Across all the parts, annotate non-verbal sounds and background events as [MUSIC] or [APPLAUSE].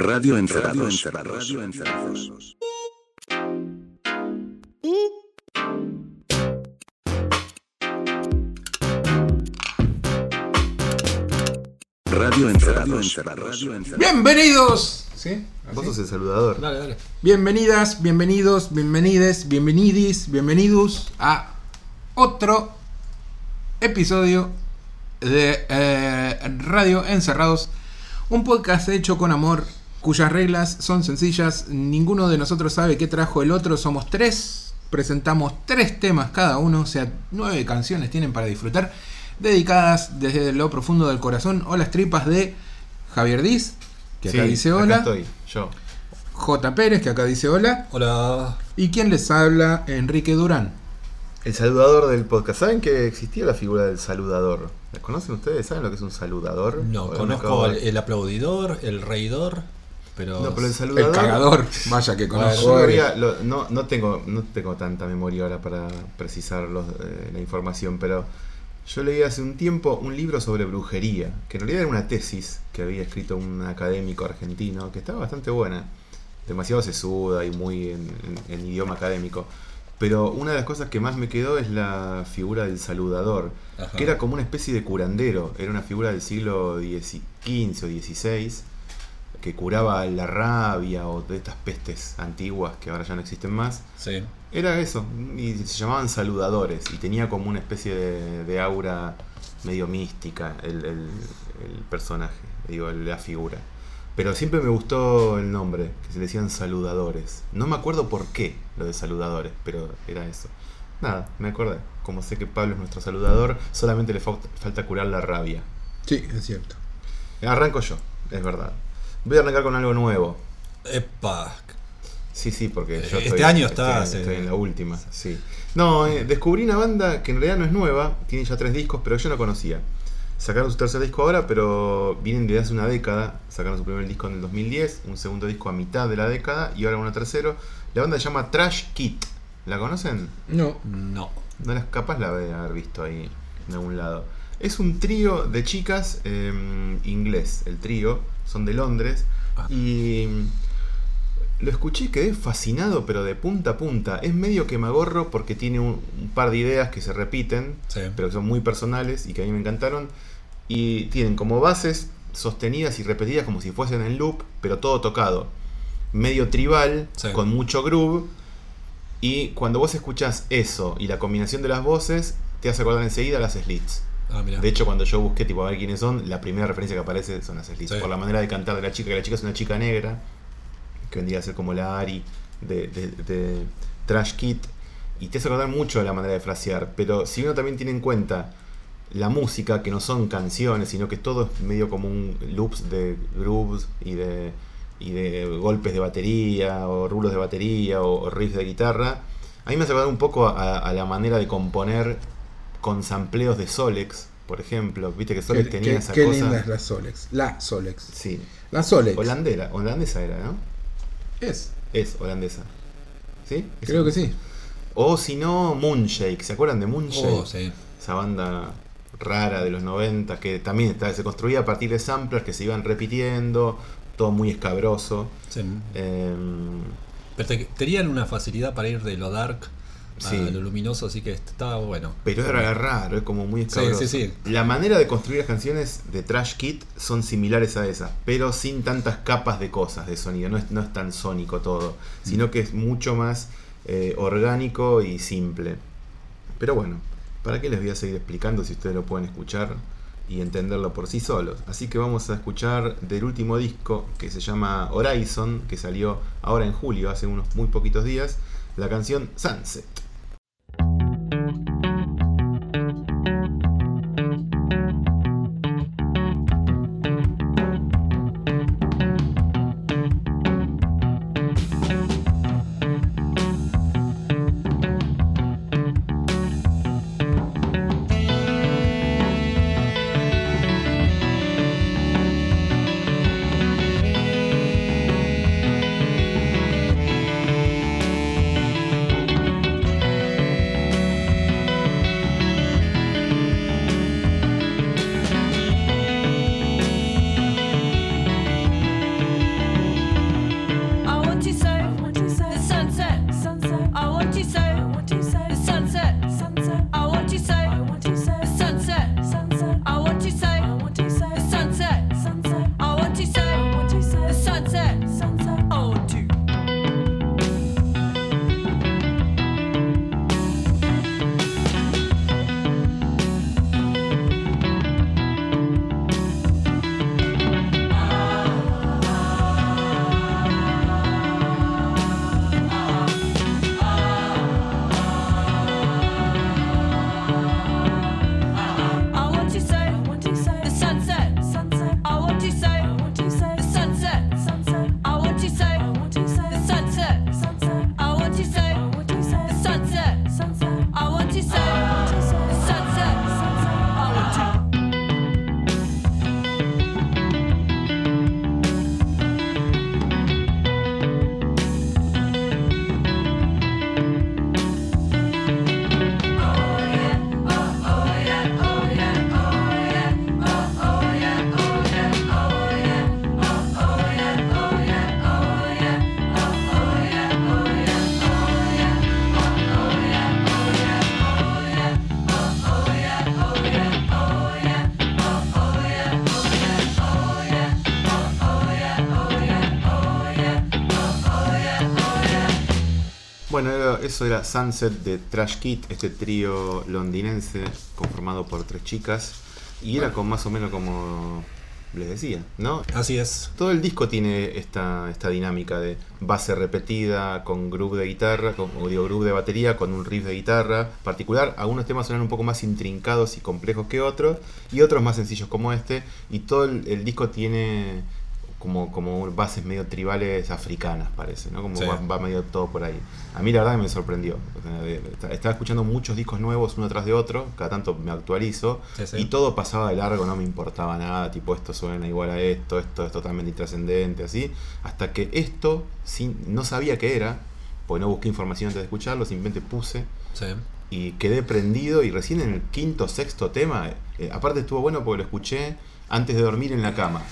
Radio Encerrados. Radio Encerrados. Radio Encerrados. Radio Encerrados. Bienvenidos. ¿Sí? Vos ¿Así? sos el saludador. Dale, dale. Bienvenidas, bienvenidos, bienvenides, bienvenidis, bienvenidos a otro episodio de eh, Radio Encerrados, un podcast hecho con amor, cuyas reglas son sencillas, ninguno de nosotros sabe qué trajo el otro, somos tres, presentamos tres temas cada uno, o sea, nueve canciones tienen para disfrutar, dedicadas desde lo profundo del corazón o las tripas de Javier Diz, que acá Sí, dice acá hola, estoy, yo. J. Pérez, que acá dice hola, Hola. y quien les habla, Enrique Durán. El saludador del podcast. ¿Saben que existía la figura del saludador? ¿La conocen ustedes? ¿Saben lo que es un saludador? No, conozco el, el aplaudidor, el reidor, pero. No, pero el El saludador. cagador, [LAUGHS] vaya que conozco. no, lo- no, no tengo, no tengo tanta memoria ahora para precisar los, eh, la información, pero yo leí hace un tiempo un libro sobre brujería, que en realidad era una tesis que había escrito un académico argentino, que estaba bastante buena, demasiado sesuda y muy en, en- en idioma académico. Pero una de las cosas que más me quedó es la figura del saludador, Ajá. que era como una especie de curandero, era una figura del siglo XV o XVI que curaba la rabia o de estas pestes antiguas que ahora ya no existen más. Sí. Era eso, y se llamaban saludadores, y tenía como una especie de, de aura medio mística el, el- el personaje, digo, la figura. Pero siempre me gustó el nombre, que se le decían saludadores. No me acuerdo por qué lo de saludadores, pero era eso. Nada, me acordé. Como sé que Pablo es nuestro saludador, solamente le falta, falta curar la rabia. Sí, es cierto. Arranco yo, es verdad. Voy a arrancar con algo nuevo. Epa. Sí, sí, porque yo Este estoy, año estoy- estás, estoy, en la última, sí. No, eh, descubrí una banda que en realidad no es nueva, tiene ya tres discos, pero yo no conocía. Sacaron su tercer disco ahora, pero vienen desde hace una década. Sacaron su primer disco en el 2010, un segundo disco a mitad de la década y ahora uno tercero. La banda se llama Trash Kit. ¿La conocen? No. No. No las capaz la de haber visto ahí en algún lado. Es un trío de chicas eh, inglés, el trío, son de Londres. Ah. Y lo escuché y quedé fascinado, pero de punta a punta. Es medio quemagorro porque tiene un, un par de ideas que se repiten, Sí. pero que son muy personales y que a mí me encantaron. Y tienen como bases sostenidas y repetidas como si fuesen en loop, pero todo tocado. Medio tribal, Sí. con mucho groove. Y cuando vos escuchás eso y la combinación de las voces, te hace acordar enseguida las Slits. Ah. De hecho, cuando yo busqué tipo a ver quiénes son, la primera referencia que aparece son las Slits. Sí. Por la manera de cantar de la chica, que la chica es una chica negra, que vendría a ser como la Ari de, de- de Trash Kit. Y te hace acordar mucho de la manera de frasear. Pero si uno también tiene en cuenta la música, que no son canciones, sino que todo es medio como un loops de grooves y de, y de golpes de batería, o rulos de batería, o, o riffs de guitarra. A mí me hace acordar un poco a, a la manera de componer con sampleos de Solex, por ejemplo. Viste que Solex Qué, tenía qué- esa qué cosa. linda es la Solex. La Solex. Sí. La Solex. Holandera, holandesa era, ¿no? Es. Es holandesa. ¿Sí? Es Creo que holandesa. sí. O si no, Moonshake. ¿Se acuerdan de Moonshake? Oh, sí. Esa banda rara de los 90 que también está- se construía a partir de samplers que se iban repitiendo, todo muy escabroso. Sí. Em, Pero te- tenían una facilidad para ir de lo dark a Sí. lo luminoso, así que estaba bueno. pero era raro, es como muy Sí, escabroso. sí, sí. La manera de construir las canciones de Trash Kit son similares a esas, pero sin tantas capas de cosas de sonido. No es, no es tan sónico todo, sino que es mucho más eh, orgánico y simple. Pero bueno, ¿para qué les voy a seguir explicando si ustedes lo pueden escuchar y entenderlo por sí solos? Así que vamos a escuchar del último disco que se llama Horizon, que salió ahora en julio, hace unos muy poquitos días, la canción Sunset. Thank you. Bueno, eso era Sunset de Trash Kit, este trío londinense conformado por tres chicas. Y era con más o menos como les decía, ¿no? Así es. Todo el disco tiene esta, esta dinámica de base repetida, con groove de guitarra, con, o digo, groove de batería, con un riff de guitarra particular. Algunos temas suenan un poco más intrincados y complejos que otros, y otros más sencillos como este. Y todo el, el disco tiene como, como bases medio tribales africanas, parece, ¿no? Como Sí. va, va medio todo por ahí. A mí la verdad que me sorprendió. Estaba escuchando muchos discos nuevos uno tras de otro, cada tanto me actualizo, Sí, sí. y todo pasaba de largo, no me importaba nada, tipo esto suena igual a esto, esto es totalmente intrascendente, así, hasta que esto, sin, no sabía qué era, porque no busqué información antes de escucharlo, simplemente puse y quedé prendido y recién en el quinto, sexto tema, eh, aparte estuvo bueno porque lo escuché antes de dormir en la cama.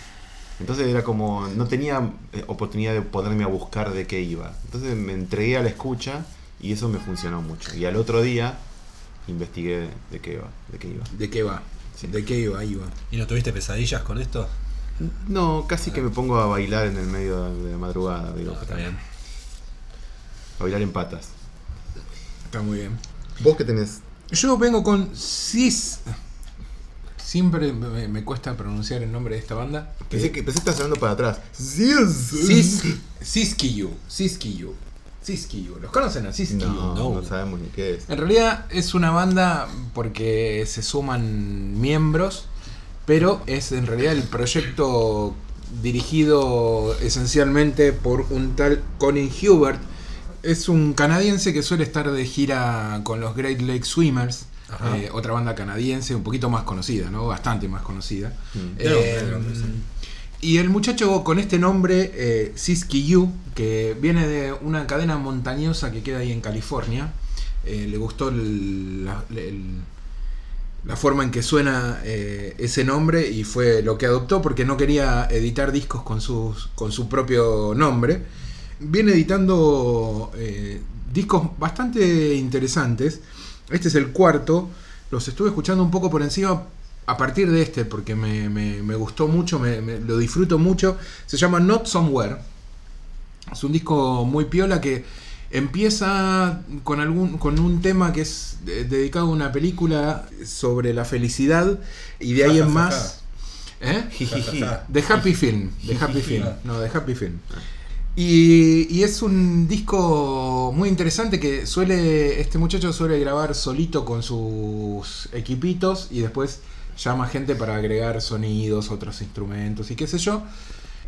Entonces era como, no tenía eh, oportunidad de ponerme a buscar de qué iba. Entonces me entregué a la escucha y eso me funcionó mucho. Y al otro día investigué de qué iba. De qué iba. ¿De qué va? ¿De qué iba? Va. ¿Y no tuviste pesadillas con esto? No, casi que me pongo a bailar en el medio de la madrugada, digo, No, está bien. a bailar en patas. Está muy bien. ¿Vos qué tenés? Yo vengo con Sis. Siempre me, me cuesta pronunciar el nombre de esta banda. Pensé que, pensé que estabas hablando para atrás. Siskiyu. Siskiyu. Siskiyu. ¿Los conocen a Siskiyu? No, No. no sabemos ni qué es. En realidad es una banda porque se suman miembros, pero es en realidad el proyecto dirigido esencialmente por un tal Colin Hubert. Es un canadiense que suele estar de gira con los Great Lake Swimmers. Eh, otra banda canadiense un poquito más conocida, ¿no? Bastante más conocida. Mm. Eh, y el muchacho con este nombre, eh, Siskiyou, que viene de una cadena montañosa que queda ahí en California, eh, le gustó el- la, el- la forma en que suena ese nombre y fue lo que adoptó porque no quería editar discos con, sus, con su propio nombre. Viene editando discos bastante interesantes. Este es el cuarto. Los estuve escuchando un poco por encima a partir de este porque me, me- me gustó mucho, me- me- lo disfruto mucho. Se llama Not Somewhere. Es un disco muy piola que empieza con algún con un tema que es dedicado a una película sobre la felicidad y de ahí en más ¿Eh? The Happy Film, The Happy Film, no, The Happy Film. Y, y es un disco muy interesante que suele, este muchacho suele grabar solito con sus equipitos y después llama gente para agregar sonidos, otros instrumentos y qué sé yo.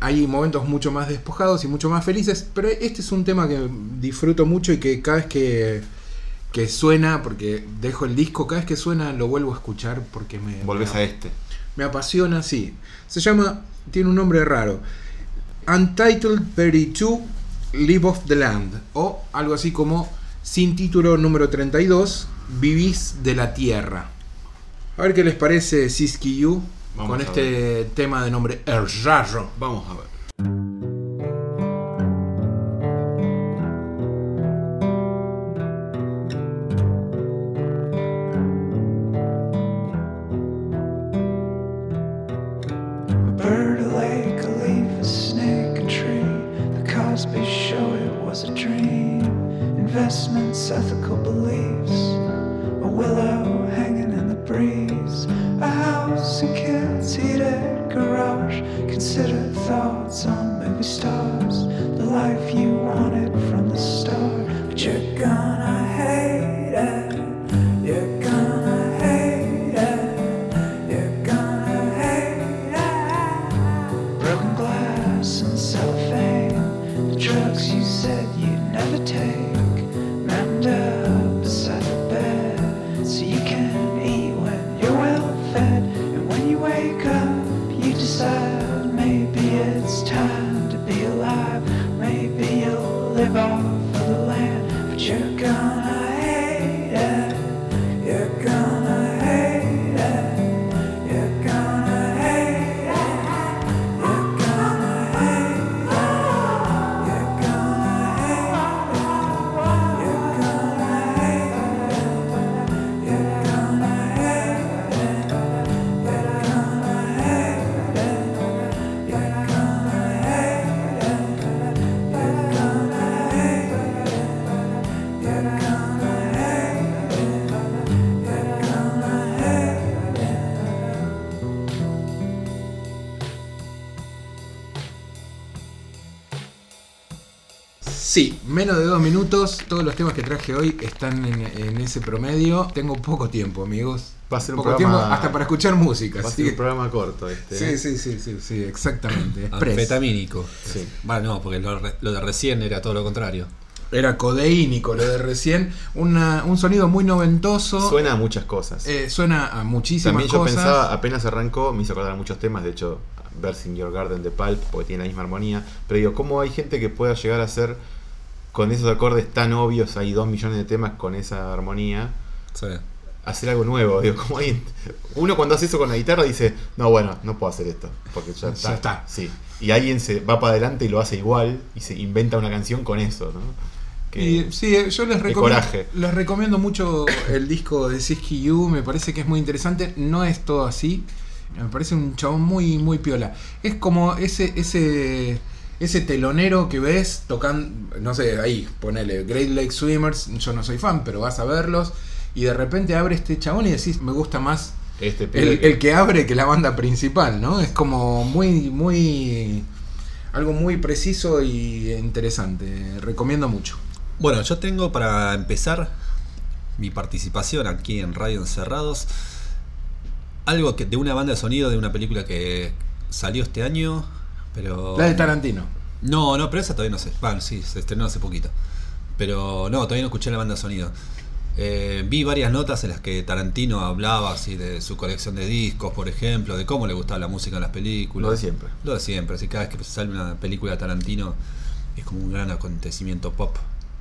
Hay momentos mucho más despojados y mucho más felices, pero este es un tema que disfruto mucho y que cada vez que, que suena, porque dejo el disco, cada vez que suena lo vuelvo a escuchar porque me... Volvés me- a este. me apasiona, sí. Se llama, tiene un nombre raro. Untitled 32 Live of the Land. O algo así como sin título número 32, Vivís de la Tierra. A ver qué les parece Siskiyou Vamos con este tema de nombre El Rarro. Vamos a ver. Menos de dos minutos. Todos los temas que traje hoy están en, en ese promedio. Tengo poco tiempo, amigos. Va a ser un poco programa- tiempo hasta para escuchar música. Va a ser un programa corto este. Sí, ¿eh? sí, sí, sí, sí, exactamente. [COUGHS] Anfetamínico. Sí. Bueno, no, porque lo, de recién era todo lo contrario. Era codeínico lo de recién. Una- un sonido muy noventoso. Suena a muchas cosas. Eh, suena a muchísimas También yo cosas. pensaba, apenas arrancó, me hizo acordar muchos temas, de hecho, Versing Your Garden de Pulp, porque tiene la misma armonía. Pero digo, ¿cómo hay gente que pueda llegar a hacer con esos acordes tan obvios, hay dos millones de temas con esa armonía, Sí. hacer algo nuevo? Digo, ¿cómo hay? Uno cuando hace eso con la guitarra dice, no, bueno, no puedo hacer esto, porque ya Ya está. está. Sí. Y alguien se va para adelante y lo hace igual y se inventa una canción con eso, ¿no? Que- Y, sí, yo les recomiendo, les recomiendo mucho el disco de Siski U, me parece que es muy interesante, no es todo así, me parece un chabón muy muy piola. Es como ese ese ese telonero que ves tocando, no sé, ahí, ponele Great Lake Swimmers, yo no soy fan, pero vas a verlos y de repente abre este chabón y decís, me gusta más este el, el que abre que la banda principal, ¿no? Es como muy muy algo muy preciso y interesante, recomiendo mucho. Bueno, yo tengo para empezar mi participación aquí en Radio Encerrados algo que de una banda de sonido de una película que salió este año, pero La de Tarantino. No, no, pero esa todavía no sé. Bueno, sí, se estrenó hace poquito. Pero no, todavía no escuché la banda de sonido. Eh, vi varias notas en las que Tarantino hablaba así de su colección de discos, por ejemplo, de cómo le gustaba la música en las películas. Lo de siempre. Lo de siempre, así cada vez que sale una película de Tarantino es como un gran acontecimiento pop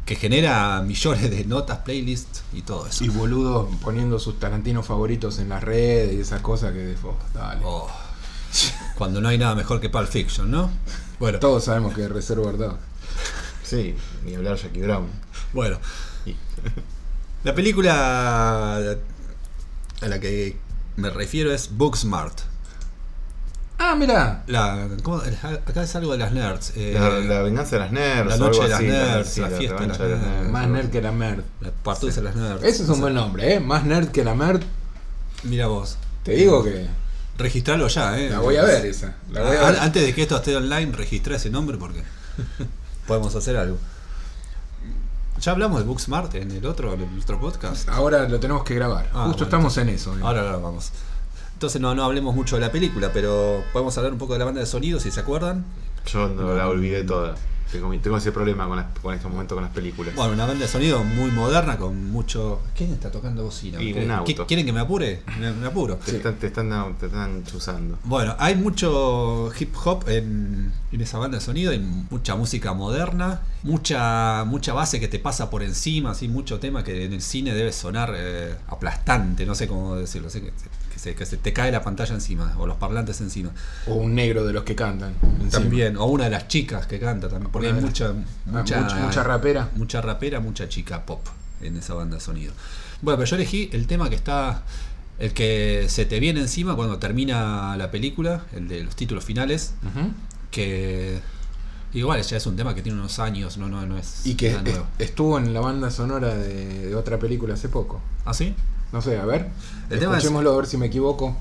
que genera millones de notas, playlists y todo eso. Y boludo poniendo sus Tarantinos favoritos en las redes y esas cosas que oh, dale. Oh, cuando no hay nada mejor que Pulp Fiction, ¿no? Bueno, Todos sabemos que es Reservoir Dogs. Sí, ni hablar Jackie Brown. bueno. La película a la que me refiero es Booksmart. Ah, mira. La, ¿cómo? Acá es algo de las nerds. eh, La, la venganza de las nerds. La noche algo de las así, nerds, sí, la fiesta de las nerds. Más nerd que la merd. la partusa de las nerds. Ese es un buen nombre, ¿eh? Más nerd que la merd. Mira vos. Te digo que Registralo ya, ¿eh? la voy a ver esa. La voy a A- ver. Antes de que esto esté online, registra ese nombre porque [LAUGHS] podemos hacer algo. Ya hablamos de Booksmart en el otro, en el otro podcast. Ahora lo tenemos que grabar. Ah, Justo bueno. estamos en eso. ¿eh? Ahora ahora vamos. Entonces no, no hablemos mucho de la película, pero podemos hablar un poco de la banda de sonido, si se acuerdan. Yo no la olvidé toda. Tengo, ese problema con, las- con estos momentos con las películas. Bueno, una banda de sonido muy moderna con mucho... ¿Quién está tocando bocina? Y un ¿Quieren- auto. ¿Quieren que me apure? Me, me apuro. te, están, te, están, te están chuzando. Bueno, hay mucho hip hop en, en esa banda de sonido, hay mucha música moderna, mucha mucha base que te pasa por encima, así mucho tema que en el cine debe sonar eh, aplastante, no sé cómo decirlo, sé que, que se, que se te cae la pantalla encima o los parlantes encima. O un negro de los que cantan. encima. También, o una de las chicas que canta también, porque hay mucha, Ah, mucha, mucha- mucha rapera. Mucha rapera, mucha chica pop en esa banda de sonido. Bueno, pero yo elegí el tema que está, el que se te viene encima cuando termina la película, el de los títulos finales, que igual ya es un tema que tiene unos años, no, no, no es Y que es- nuevo. estuvo en la banda sonora de, de otra película hace poco. ¿Ah, sí? No sé, a ver. El es- Escuchémoslo a ver si me equivoco.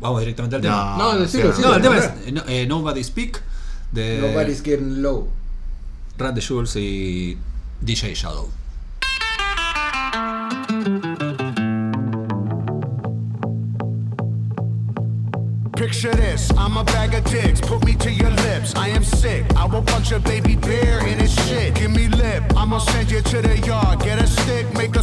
Vamos directamente al tema. No, decilo, sí, decilo. No, el tema es eh, no- eh, Nobody Speak de Nobody's getting low. Randy Schulz y DJ Shadow. Picture this, I'm a bag of dicks, put me to your lips. I am sick, I will punch a baby bear in his shit. Give me lip, I'ma send you to the yard. Get a stick, make a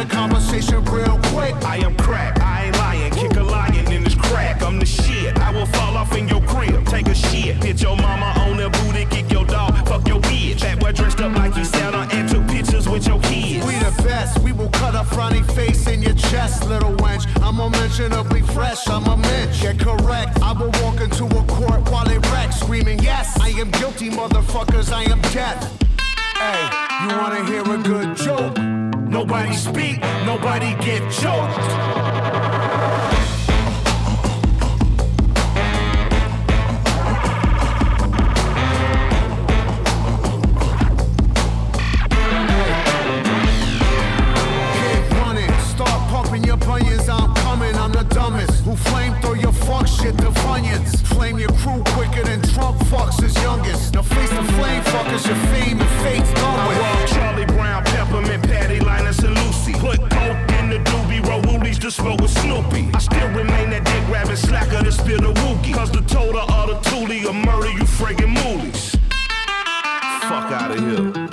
the conversation real quick. I am crack, I ain't lying. Kick a lion in this crack, I'm the shit. I will fall off in your crib, take a shit. Hit your mama on the booty, kick your dog, fuck your bitch. That boy dressed up like he Santa and took pictures with your kids. We the best, we will cut a frowny face in your chest, little wench. I'm unmentionably fresh, I'm a mensch. Get correct, I will walk into a court while it wrecks, screaming, Yes, I am guilty, motherfuckers, I am death. Hey, you wanna hear a good joke? Nobody speak, nobody get choked. Keep running, start pumping your bunions. I'm coming, I'm the dumbest. Who flame throw your fuck shit? Flame your crew quicker than Trump fucks his youngest. Now face the flame fuckers your fame and fate's I smoke with Snoopy. I still remain that dick grabbing slacker to spill the wookie. Cause the total of the toolie will murder you friggin' moolies. Fuck out of here.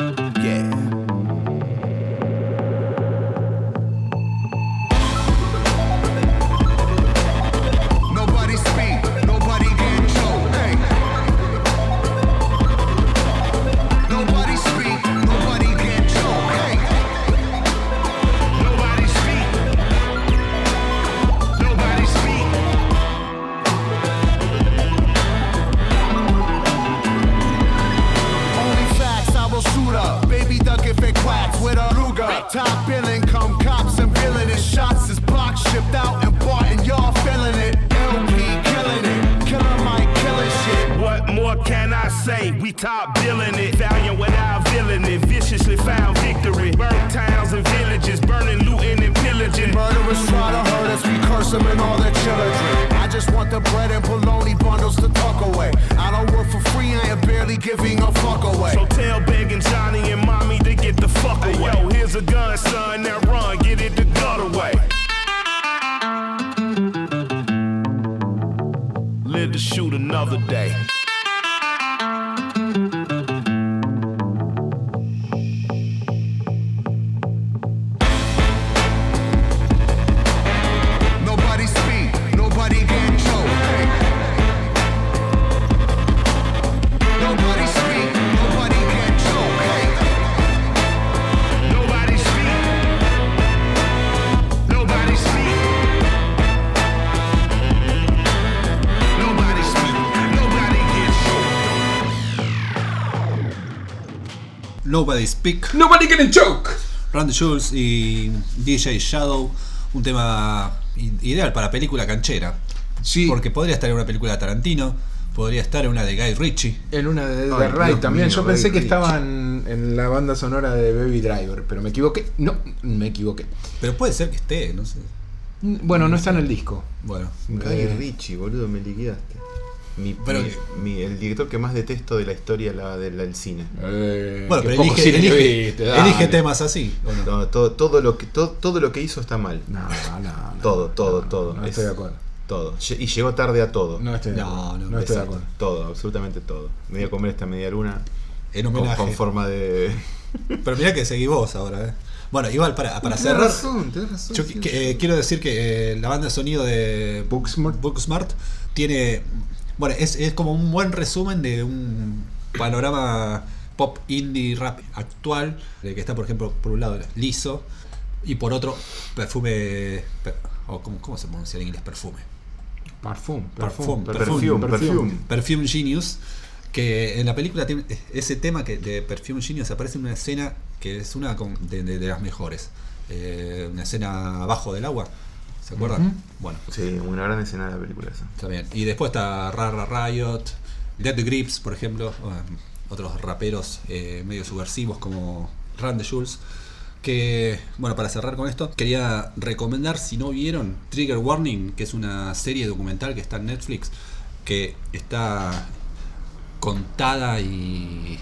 We top billing it. Valiant without villain it. Viciously found victory. Burnt towns and villages. Burning, looting, and pillaging. Murderers try to hurt us, we curse them and all their children. I just want the bread and bologna bundles to tuck away. I don't work for free, I am barely giving a fuck away. So tell begging Johnny and mommy to get the fuck away. Yo, here's a gun, son. Now run, get it the gut away. Live to shoot another day. Nobody Speak, Nobody getting choke. Randy Jules y DJ Shadow, un tema ideal para película canchera. Sí. Porque podría estar en una película de Tarantino, podría estar en una de Guy Ritchie. En una de Ay, The Ride Dios también. mío, Yo pensé Ray que Rich. estaban en la banda sonora de Baby Driver, pero me equivoqué. No, me equivoqué. Pero puede ser que esté, no sé. Bueno, no está en el disco. Bueno, Guy Eh. Ritchie, boludo, me liquidaste. Mi, Pero- mi- mi- el director que más detesto de la historia la, de la- del cine. Eh, bueno pero elige, cine elige- viste, dale. elige temas así. ¿o no? No, todo, todo, lo que, todo, todo lo que hizo está mal. No, no, no. Todo, todo, no, todo. No, Es- estoy de acuerdo. Todo. Y llegó tarde a todo. No estoy de acuerdo. no, No, estoy de acuerdo. Todo, absolutamente todo. Me voy a comer esta media luna En con, homenaje. con forma de. [LAUGHS] Pero mira que seguí vos ahora, ¿eh? Bueno, igual para, para Tenés cerrar. razón, tenés razón, Yo sí, que- sí. eh, quiero decir que eh, la banda de sonido de Booksmart. Booksmart tiene. Bueno, es, es como un buen resumen de un panorama pop indie rap actual. De que está, por ejemplo, por un lado liso y por otro perfume. per- ¿cómo, ¿Cómo se pronuncia en inglés? Perfume. Parfum. Parfum, Perfume, perfume. Perfume Genius, que en la película tiene ese tema que de Perfume Genius aparece en una escena que es una con- de, de- de las mejores. Eh, una escena abajo del agua. ¿Se acuerdan? Bueno, Sí, una gran escena de la película esa. está bien. Y después está Rara Riot, Dead Grips, por ejemplo, um, otros raperos eh, medio subversivos como Randy Jules. Que, bueno, para cerrar con esto, quería recomendar, si no vieron, Trigger Warning, que es una serie documental que está en Netflix, que está contada y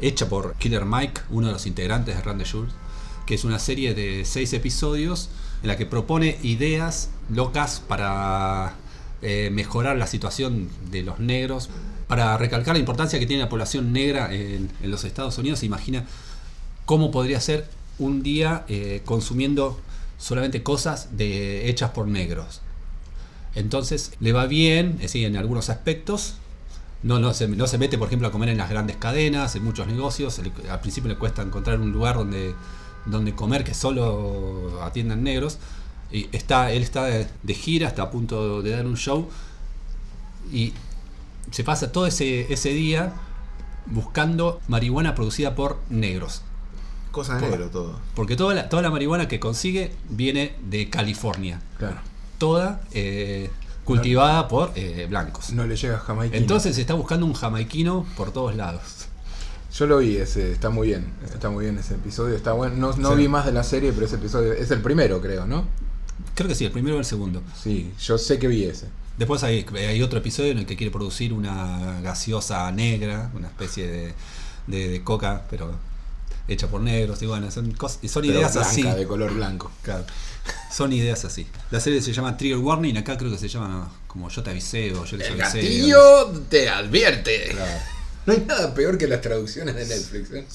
hecha por Killer Mike, uno de los integrantes de Randy Jules, que es una serie de seis episodios en la que propone ideas locas para eh, mejorar la situación de los negros, para recalcar la importancia que tiene la población negra en, los Estados Unidos. Se imagina cómo podría ser un día eh, consumiendo solamente cosas hechas por negros. Entonces le va bien, eh, sí, en algunos aspectos. No, no, se, no se mete, por ejemplo, a comer en las grandes cadenas, en muchos negocios. Al principio le cuesta encontrar un lugar donde, donde comer que solo atiendan negros. Y está, él está de, de gira, está a punto de dar un show. Y se pasa todo ese, ese día buscando marihuana producida por negros. Cosa de negro todo. Porque toda la, toda la marihuana que consigue viene de California. Claro. Toda eh, cultivada por eh, blancos. No le llega jamás. Entonces se está buscando un jamaiquino por todos lados. Yo lo vi, ese, está muy bien. Está muy bien ese episodio. Está bueno. No, no Sí. vi más de la serie, pero ese episodio es el primero, creo, ¿no? Creo que sí, el primero o el segundo. Sí, yo sé que vi ese. Después hay, hay otro episodio en el que quiere producir una gaseosa negra, una especie de, de- de coca, pero hecha por negros. Y bueno, son, cos- y son Pero ideas blanca, así. de color blanco. Claro. Son ideas así. La serie se llama Trigger Warning, acá creo que se llama como Yo te avisé o Yo les El avisé. gatillo te advierte. No hay nada peor que las traducciones de Netflix. ¿eh?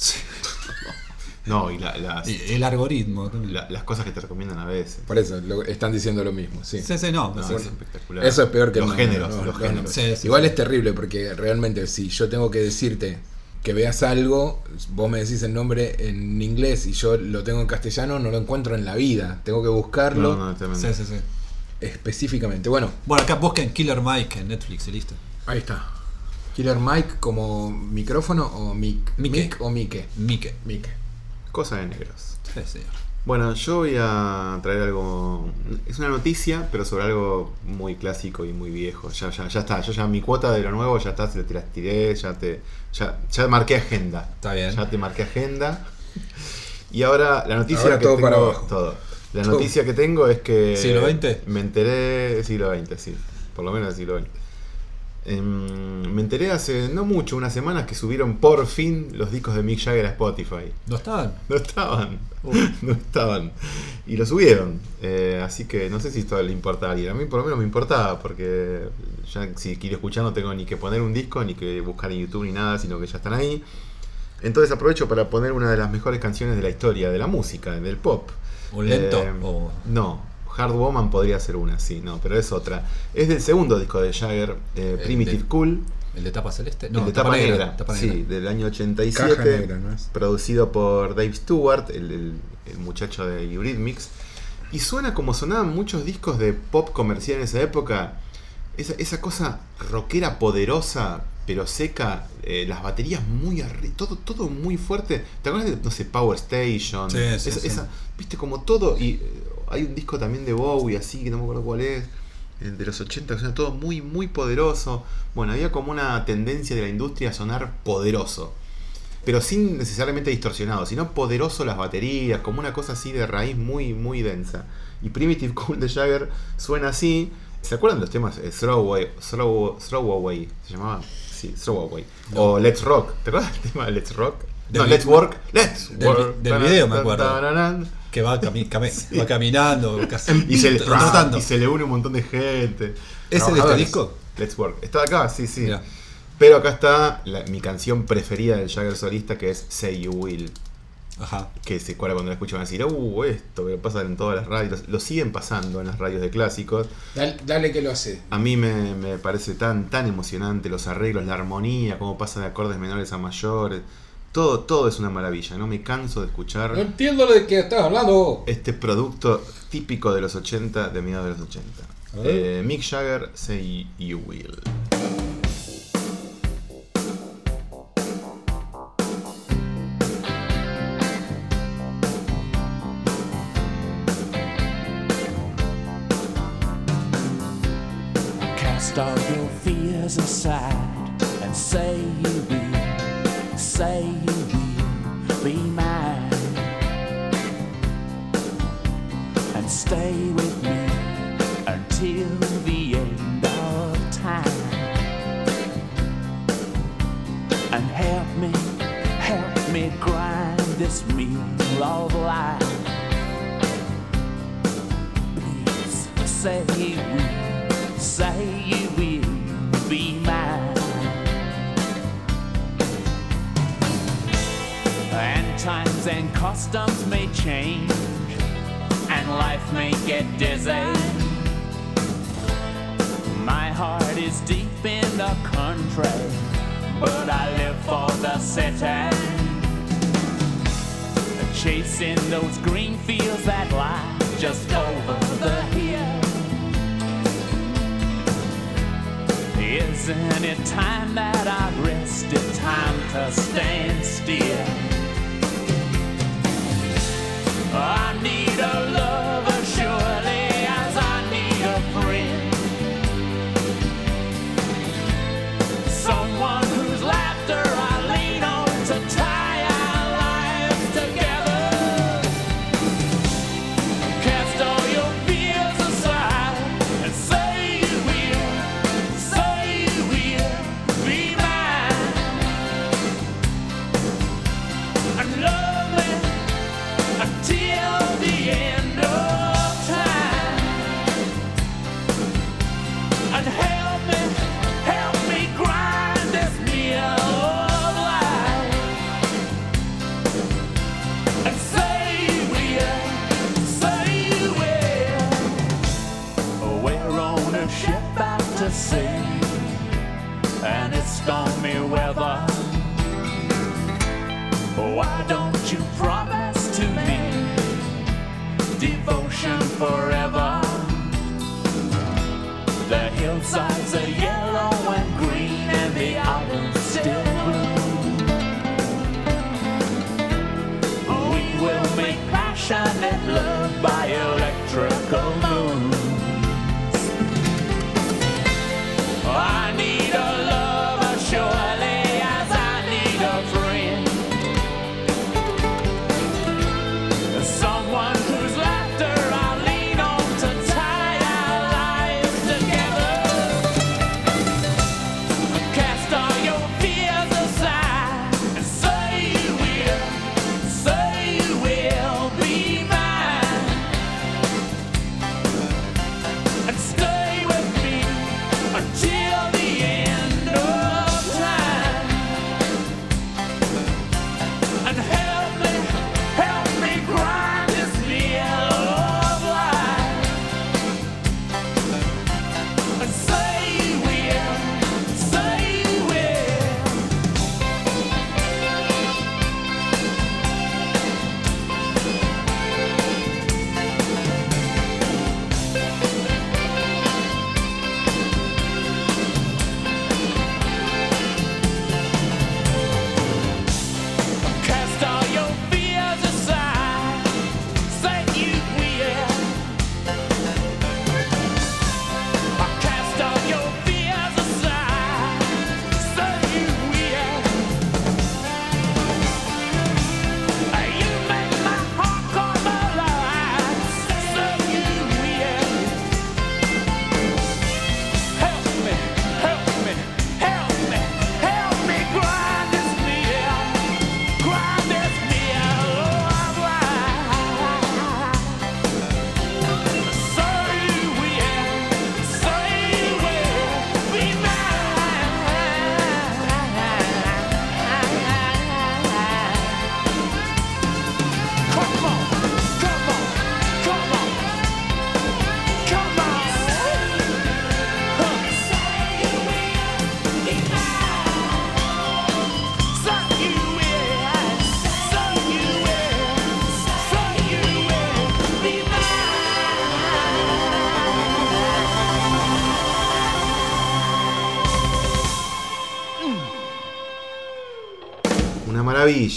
No, y la- las, El algoritmo. también. la- las cosas que te recomiendan a veces. Por eso lo- están diciendo lo mismo. Sí. Sí, sí, no. No, sí, es sí. espectacular. Eso es peor que los el géneros. los Los géneros. Sí, sí, Igual sí. es terrible porque realmente si yo tengo que decirte que veas algo, vos me decís el nombre en inglés y yo lo tengo en castellano, no lo encuentro en la vida. Tengo que buscarlo No, no. Sí, sí, sí. específicamente. Bueno, Bueno, acá busquen Killer Mike en Netflix y listo. ahí está. Killer Mike como micrófono o mic. Mic. Mic o Mike. Mike. Mike. Cosa de negros. Sí, señor. Bueno, yo voy a traer algo. Es una noticia, pero sobre algo muy clásico y muy viejo. Ya, ya, ya está. Yo ya mi cuota de lo nuevo ya está, se te las tiré, ya te. Ya, ya marqué agenda. Está bien. Ya te marqué agenda. Y ahora la noticia Ahora que todo tengo. para abajo. todo. La Todo. noticia que tengo es que. ¿Siglo XX? Me enteré. Siglo XX, sí. Por lo menos del siglo XX. Em, me enteré hace no mucho, unas semanas, que subieron por fin los discos de Mick Jagger a Spotify. ¿No estaban? No estaban. [LAUGHS] No estaban. Y lo subieron. Eh, así que no sé si esto le importa a alguien. A mí por lo menos me importaba porque ya si quiero escuchar no tengo ni que poner un disco, ni que buscar en YouTube ni nada, sino que ya están ahí. Entonces aprovecho para poner una de las mejores canciones de la historia, de la música, del pop. ¿Un lento? Eh, o... No, Hard Woman podría ser una, sí, no, pero es otra. Es del segundo disco de Jagger, eh, Primitive de- Cool. ¿El de tapa celeste? el de tapa, negra, tapa sí, negra. del año 87, Caja negra, ¿no es? producido por Dave Stewart, el, el- el muchacho de Eurythmics, y suena como sonaban muchos discos de pop comercial en esa época, esa, esa cosa rockera poderosa, pero seca, eh, las baterías muy arriba, todo, todo muy fuerte. ¿Te acuerdas de, no sé, Power Station? Sí, sí, Esa- sí. esa- viste, como todo, y eh, hay un disco también de Bowie, así, que no me acuerdo cuál es, eh, de los 80, que suena todo muy, muy poderoso. Bueno, había como una tendencia de la industria a sonar poderoso. Pero sin necesariamente distorsionado, sino poderoso las baterías, como una cosa así de raíz muy, muy densa. Y Primitive Cool de Jagger suena así. ¿Se acuerdan de los temas eh, Throwaway, Throw, Throwaway? ¿Se llamaba? Sí, Throwaway. O Let's Rock. ¿Te acuerdas del tema de Let's Rock? Del no, Let's Work. Let's del Work. del video me acuerdo. Que va, cami- cami- [LAUGHS] va caminando, casi Y se, le, trotando. y se le une un montón de gente. ¿Ese de este disco? Let's Work. Está acá, sí, sí. Mira. Pero acá está la- mi canción preferida del Jagger solista, que es Say You Will. Ajá. Que se cuadra cuando la escuchan van a decir, uh, esto que pasa en todas las radios. Lo siguen pasando en las radios de clásicos. Dale, dale que lo hace. A mí me, me parece tan, tan emocionante los arreglos, la armonía, cómo pasa de acordes menores a mayores. Todo, todo es una maravilla. No me canso de escuchar No entiendo de qué estás hablando. este producto típico de los 80, de mediados de los 80. A ver. Eh, Mick Jagger, Say You Will. Cast all your fears aside and say you will, say customs may change, and life may get dizzy. My heart is deep in the country, but I live for the city. Chasing those green fields that lie just over the hill. Isn't it time that I rested? Time to stand still. I need a lover sea, and it's stormy weather. Why don't you promise to me devotion forever? The hillsides are yellow and green, and the island's still blue. We will make passionate love.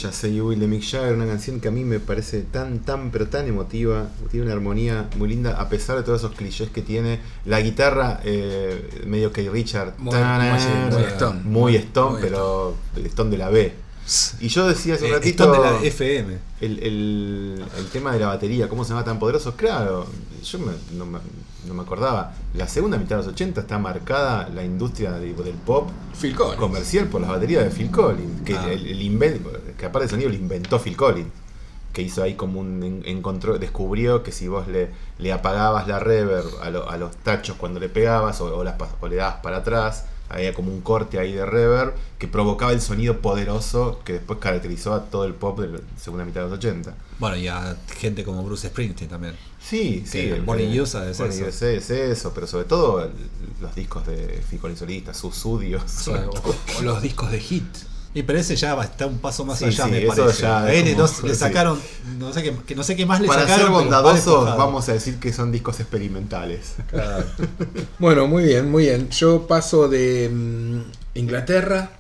Maravilla, Say You Will de Mick Jagger, una canción que a mí me parece tan, tan, pero tan emotiva. Tiene una armonía muy linda, a pesar de todos esos clichés que tiene. La guitarra, eh, medio que Richard. Muy- muy- muy Stone. Muy Stone, Muy pero el Stone de la B. Y yo decía hace un Eh, ratito. Stone de la FM. El, el- el tema de la batería, cómo se llama tan poderoso, claro, yo me- no, me, no me acordaba. La segunda mitad de los 80 está marcada la industria de- del pop Phil comercial por las baterías de Phil Collins. Que, Ah. el, el invent- que aparte el sonido lo inventó Phil Collins. Que hizo ahí como un. en- encontró, descubrió que si vos le, le apagabas la reverb a, lo- a los tachos cuando le pegabas o, o las o le dabas para atrás, había como un corte ahí de reverb que provocaba el sonido poderoso que después caracterizó a todo el pop de la segunda mitad de los 80. Bueno, y a gente como Bruce Springsteen también. Sí, sí. El- USA es eso. USA es eso, pero sobre todo el- los discos de Collins solista, sus studios. O, o los discos de hit. Y pero ese ya va está un paso más Sí, allá, sí, me eso parece. ya A es él como- no- le sí. sacaron, no sé qué, que no sé qué más le Para sacaron. ser pero vale bondadosos, vamos a decir que son discos experimentales. Bueno, muy bien, muy bien. Yo paso de mm, Inglaterra,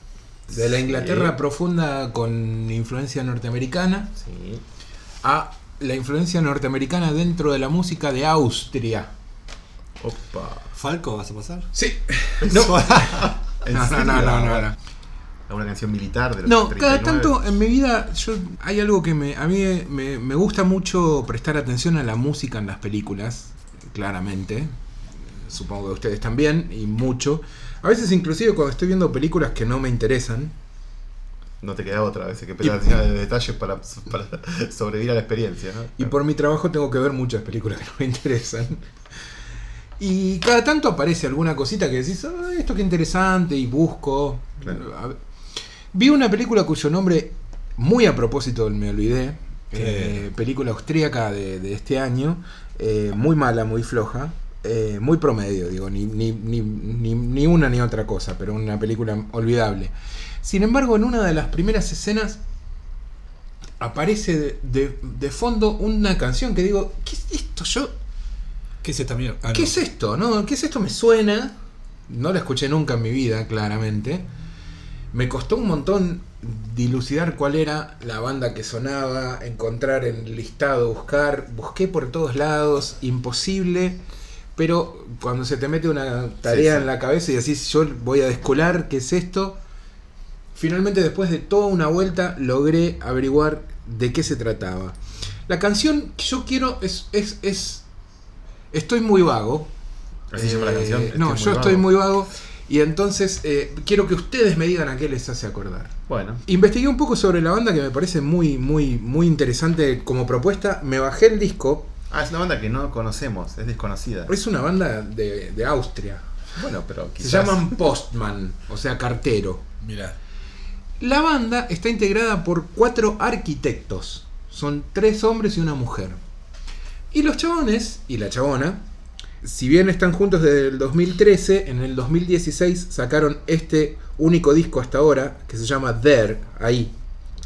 de la Sí. Inglaterra profunda con influencia norteamericana, Sí. a la influencia norteamericana dentro de la música de Austria. Opa. ¿Falco vas a pasar? Sí. No, [LAUGHS] ¿En [LAUGHS] no, no, no, no, no. ¿Alguna canción militar de los No, 39? cada tanto en mi vida yo, hay algo que me, a mí me, me gusta mucho prestar atención a la música en las películas, claramente. Supongo que ustedes también, y mucho. A veces inclusive cuando estoy viendo películas que no me interesan, No te queda otra, a veces que prestar atención a detalles para, para [LAUGHS] sobrevivir a la experiencia. ¿no? y por mi trabajo tengo que ver muchas películas que no me interesan. Y cada tanto aparece alguna cosita que decís, "Ah, esto qué interesante, y busco. Claro. Vi una película cuyo nombre, muy a propósito me olvidé, eh, película austríaca de, de este año, eh, muy mala, muy floja, eh, muy promedio, digo, ni, ni, ni, ni, una ni otra cosa, pero una película olvidable. Sin embargo, en una de las primeras escenas aparece de, de- de fondo una canción que digo, ¿qué es esto? Yo, ¿Qué es esta mierda? Ah, ¿Qué no. es esto? ¿No? ¿Qué es esto? Me suena. No la escuché nunca en mi vida, claramente. Me costó un montón dilucidar cuál era la banda que sonaba, encontrar en el listado, buscar. Busqué por todos lados, imposible. Pero cuando se te mete una tarea Sí, sí. en la cabeza y decís, yo voy a descolar qué es esto. Finalmente, después de toda una vuelta, logré averiguar de qué se trataba. La canción que yo quiero es. es, es estoy muy vago. Así se llama la Eh, canción. No, yo estoy muy vago. Y entonces eh, quiero que ustedes me digan a qué les hace acordar. Bueno, Investigué un poco sobre la banda que me parece muy, muy, muy interesante como propuesta. Me bajé el disco. Ah, es una banda que no conocemos, es desconocida. Es una banda de, de Austria. Bueno, pero Se quizás. llaman Postman, o sea, cartero. Mirá. La banda está integrada por cuatro arquitectos. Son tres hombres y una mujer. Y los chabones y la chabona, si bien están juntos desde el 2013, en el 2016 sacaron este único disco hasta ahora, que se llama There, ahí.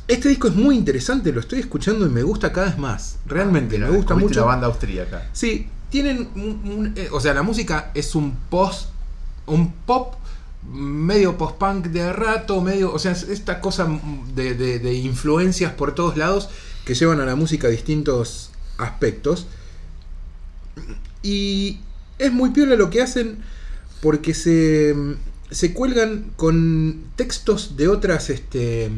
Este disco es muy interesante, lo estoy escuchando y me gusta cada vez más. Realmente, Mira, me gusta mucho. la banda austríaca. Sí, tienen un, un- eh, o sea, la música es un post, un pop medio post-punk de rato, medio, o sea, es esta cosa de, de- de influencias por todos lados que llevan a la música distintos aspectos. Y es muy piola lo que hacen porque se, se cuelgan con textos de otras, este,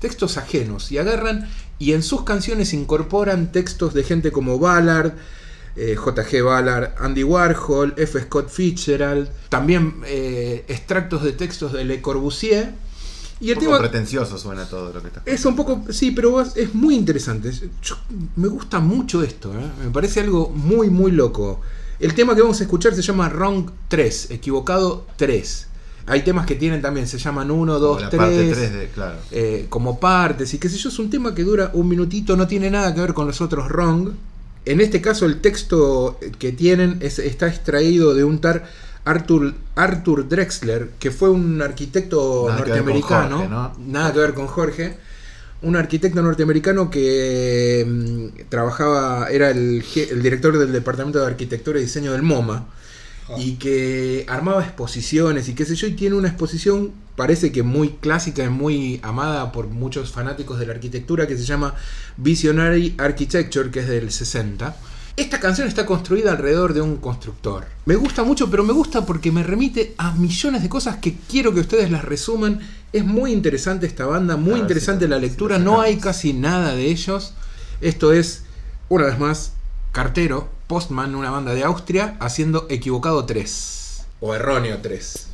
textos ajenos y agarran y en sus canciones incorporan textos de gente como Ballard, eh, J.G. Ballard, Andy Warhol, F. Scott Fitzgerald, también eh, extractos de textos de Le Corbusier. Y el Un poco tema pretencioso suena todo lo que está. es un poco, sí, pero es, es muy interesante. Yo- me gusta mucho esto, ¿eh? me parece algo muy, muy loco. El tema que vamos a escuchar se llama Wrong 3, equivocado 3. Hay temas que tienen también, se llaman 1, Como 2, la 3. parte 3 de. Claro. eh, como partes y qué sé yo, es un tema que dura un minutito, no tiene nada que ver con los otros wrong. En este caso el texto que tienen es- está extraído de un tar Arthur, Arthur Drexler, que fue un arquitecto Nada norteamericano, Jorge, ¿no? nada que ver con Jorge, un arquitecto norteamericano que mm, trabajaba, era el, el director del Departamento de Arquitectura y Diseño del MoMA, y que armaba exposiciones y qué sé yo, y tiene una exposición, parece que muy clásica y muy amada por muchos fanáticos de la arquitectura, que se llama Visionary Architecture, que es del 60. Esta canción está construida alrededor de un constructor. Me gusta mucho, pero me gusta porque me remite a millones de cosas que quiero que ustedes las resuman. Es muy interesante esta banda, muy A ver interesante si la lectura, no hay casi nada de ellos. Esto es, una vez más, Cartero, Postman, una banda de Austria, haciendo Equivocado 3. O Erróneo 3.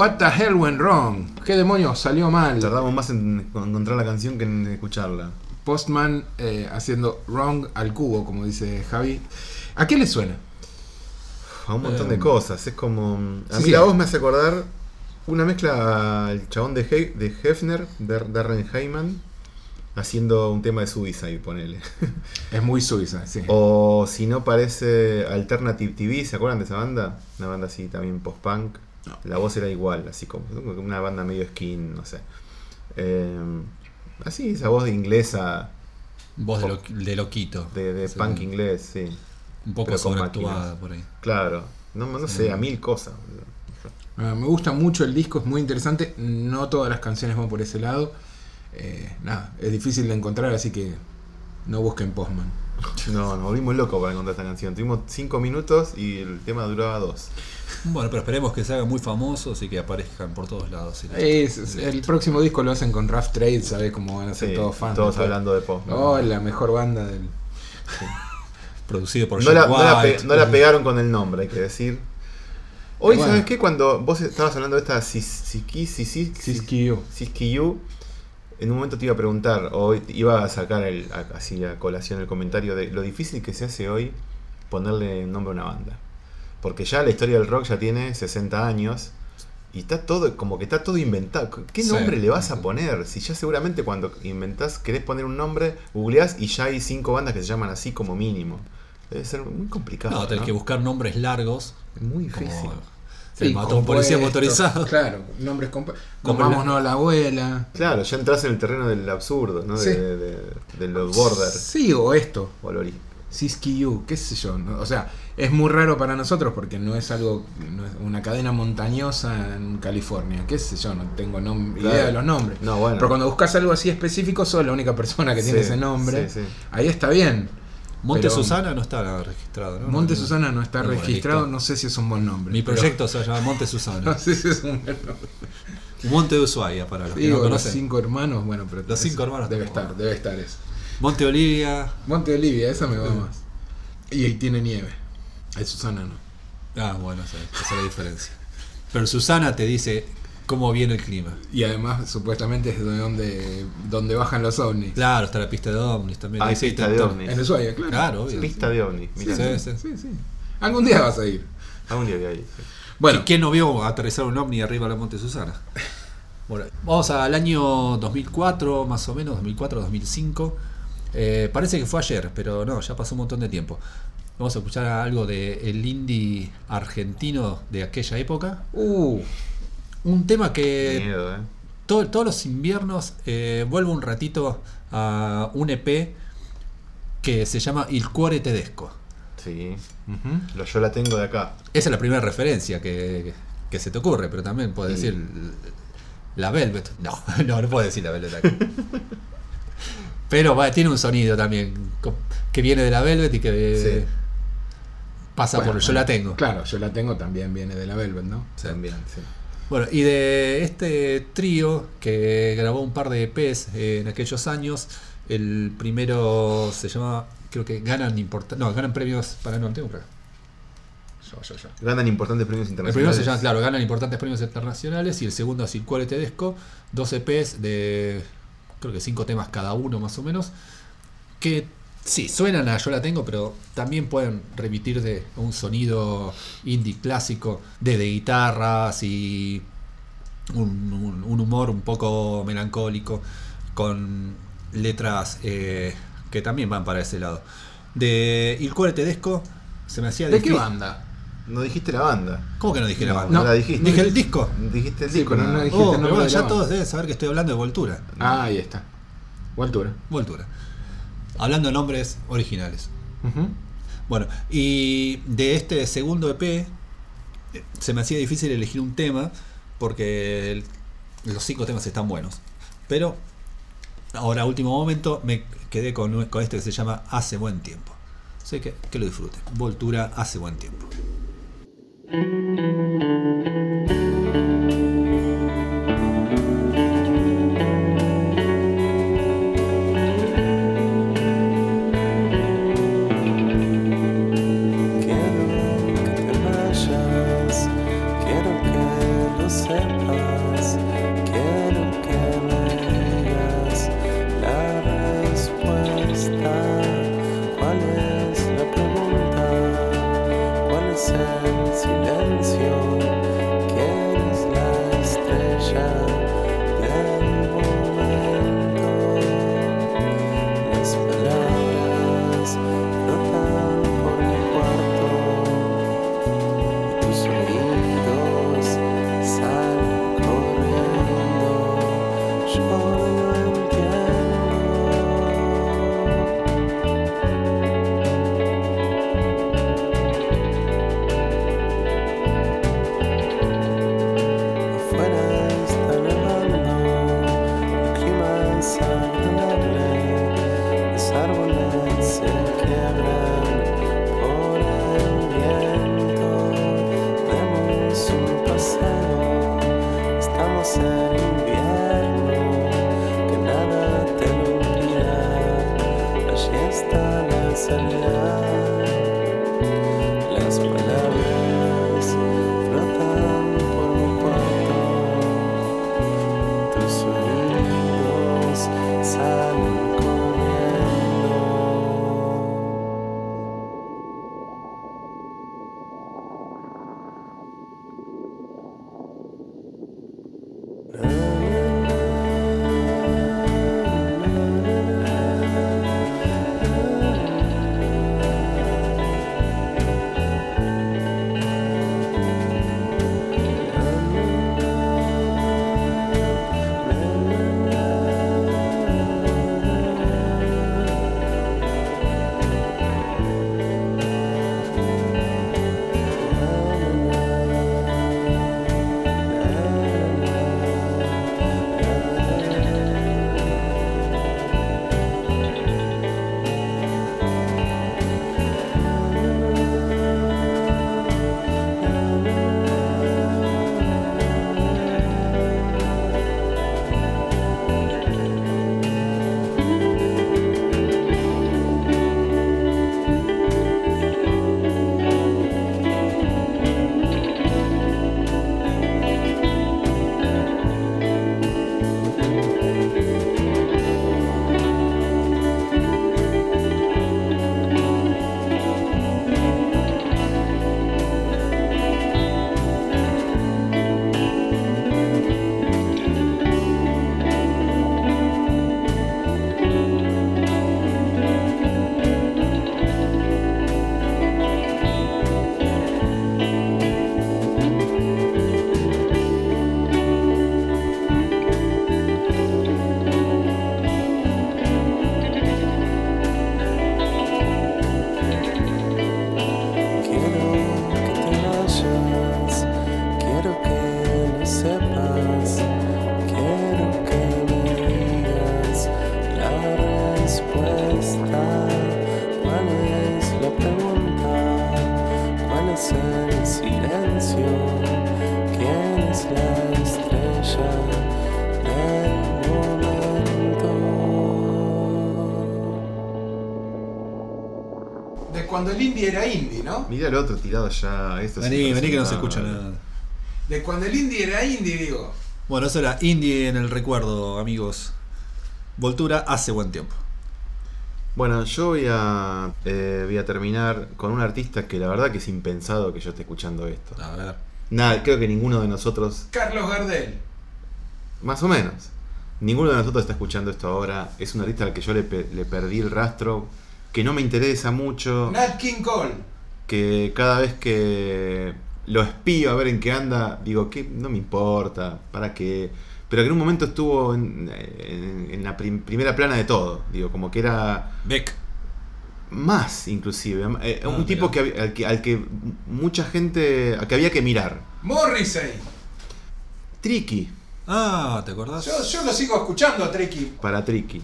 What the hell went wrong? ¿Qué demonios salió mal? Tardamos más en encontrar la canción que en escucharla. Postman eh, haciendo wrong al cubo, como dice Javi. ¿A qué le suena? A un montón de Eh, cosas. Es como. A sí, mí sí. la voz me hace acordar una mezcla al chabón de, He- de Hefner, de Darren Heyman, haciendo un tema de Suicide, ponele. [LAUGHS] Es muy suiza, sí. o si no, parece Alternative TV, ¿se acuerdan de esa banda? Una banda así también post-punk. No. La voz era igual, así como como una banda medio skin, no sé. Eh, así, esa voz de inglesa, Voz de, lo- de loquito. de, punk inglés, sí. Un poco sobreactuada por ahí. Claro. No, no sé, a mil cosas. Ah, me gusta mucho el disco, es muy interesante. No todas las canciones van por ese lado. Eh, nada, es difícil de encontrar, así que no busquen Postman. No, nos volvimos locos para encontrar esta canción. Tuvimos 5 minutos y el tema duraba 2. Bueno, pero esperemos que se hagan muy famosos y que aparezcan por todos lados. y- Es- es- el próximo disco lo hacen con Rough Trade, ¿sabes cómo van a ser Sí, todos fans? todos hablando de pop. Oh, la mejor banda del. Producido por no, la, no la pe- White. no la pegaron con el nombre, hay que decir. Hoy, Bueno. ¿sabes qué? Cuando vos estabas hablando de esta Siskiyou. Siskiyou, en un momento te iba a preguntar, o iba a sacar el, a- así a colación el comentario de lo difícil que se hace hoy ponerle nombre a una banda. Porque ya la historia del rock ya tiene 60 años y está todo, como que está todo inventado. ¿Qué Sí. nombre le vas a poner? Si ya seguramente cuando inventás, querés poner un nombre, googleás y ya hay cinco bandas que se llaman así como mínimo. Debe ser muy complicado. No, tenés ¿no? que buscar nombres largos. Es muy Como difícil. el matón policía motorizado. Claro, nombres compuestos. Como Comámonos a la abuela. Claro, ya entras en el terreno del absurdo, ¿no? Sí. De, de- de los borders. Sí, o esto. O Siskiyou, qué sé yo. ¿no? O sea, es muy raro para nosotros porque no es algo, no es una cadena montañosa en California. Qué sé yo, no tengo nom- Claro. idea de los nombres. No, bueno. Pero cuando buscas algo así específico, sos la única persona que tiene ese nombre. sí, sí. Ahí está bien. Monte Pero- Susana no está registrado, ¿no? Monte No, Susana no está no, registrado, listo. no sé si es un buen nombre. Mi pero- proyecto se llama Monte [LAUGHS] No Susana. sé si es un buen nombre. Monte de Ushuaia, para los que no los cinco hermanos, bueno, pero Los cinco hermanos Debe estar, debe estar eso. Monte Olivia. Monte Olivia, esa me va más. Y ahí tiene nieve. Ahí Susana no. Ah, bueno, esa, esa es la diferencia. Pero Susana te dice cómo viene el clima. Y además, supuestamente es de donde, donde bajan los ovnis. Claro, está la pista de ovnis también. Sí, pista está de ovnis. En Ushuaia, claro. Claro, obvio. Pista de ovnis. Sí, sí. Sí, sí. Algún día vas a ir. algún día voy a ir. Bueno, ¿Y ¿Quién no vio aterrizar un ovni arriba de la Monte Susana? [LAUGHS] Bueno, vamos al año 2004, más o menos, 2004-2005. Eh, parece que fue ayer, pero no, ya pasó un montón de tiempo. Vamos a escuchar algo de el indie argentino de aquella época. uh, Un tema que Miedo, ¿eh? to- todos los inviernos eh, vuelvo un ratito a un EP que se llama Il Cuore Tedesco. Sí. Lo, yo la tengo de acá. Esa es la primera referencia que, que se te ocurre, pero también puedes Sí. decir la Velvet. No, [LAUGHS] no, no puedo decir la Velvet acá. [LAUGHS] pero va, tiene un sonido también que viene de la Velvet y que Sí. pasa Bueno, por yo la tengo. Claro, yo la tengo también, viene de la Velvet, ¿no? También, sí. Bueno, y de este trío que grabó un par de EPs eh, en aquellos años, el primero se llama, creo que ganan importa no, ganan premios para no, tengo acá. Yo, yo, yo. Ganan importantes premios El primero internacionales. se llama, claro, ganan importantes premios internacionales y el segundo es Circuale Tedesco, dos EPs de creo que cinco temas cada uno más o menos, que sí, suenan a Yo la tengo, pero también pueden remitir de un sonido indie clásico, de, de guitarras y un, un- un humor un poco melancólico, con letras eh, que también van para ese lado. De Il Cuore Tedesco se me hacía ¿De qué banda? No dijiste la banda. ¿Cómo que no dije la No, banda? no la dijiste. Dije el disco. Dijiste el Sí, disco. pero no más. dijiste Oh, el pero nombre bueno, ya todos deben saber que estoy hablando de Voltura. Ah, ahí está. O altura. Voltura. Hablando de nombres originales. Bueno, y de este segundo EP eh, se me hacía difícil elegir un tema porque el- los cinco temas están buenos. Pero ahora, último momento, me quedé con, con este que se llama Hace buen tiempo. Así que que lo disfruten. Voltura hace buen tiempo. Quiero indie era indie, ¿no? Mira el otro tirado ya. Esto Vení, vení que no se escucha nada. De cuando el indie era indie, digo. Bueno, eso era indie en el recuerdo, amigos. Voltura hace buen tiempo. Bueno, yo voy a, eh, voy a terminar con un artista que la verdad que es impensado que yo esté escuchando esto. A ver. Nada, creo que ninguno de nosotros, Carlos Gardel. más o menos, ninguno de nosotros está escuchando esto ahora. Es un artista al que yo le, pe- le perdí el rastro, que no me interesa mucho, Nat King Cole. que cada vez que lo espío a ver en qué anda, digo, que no me importa, ¿para qué? Pero que en un momento estuvo en, en- en la prim- primera plana de todo, digo, como que era Beck. más inclusive, eh, Ah, un tipo que, al que, al que mucha gente, al que había que mirar. Morrissey. Tricky, Ah, ¿te acordás? Yo, yo lo sigo escuchando a Tricky. para Tricky.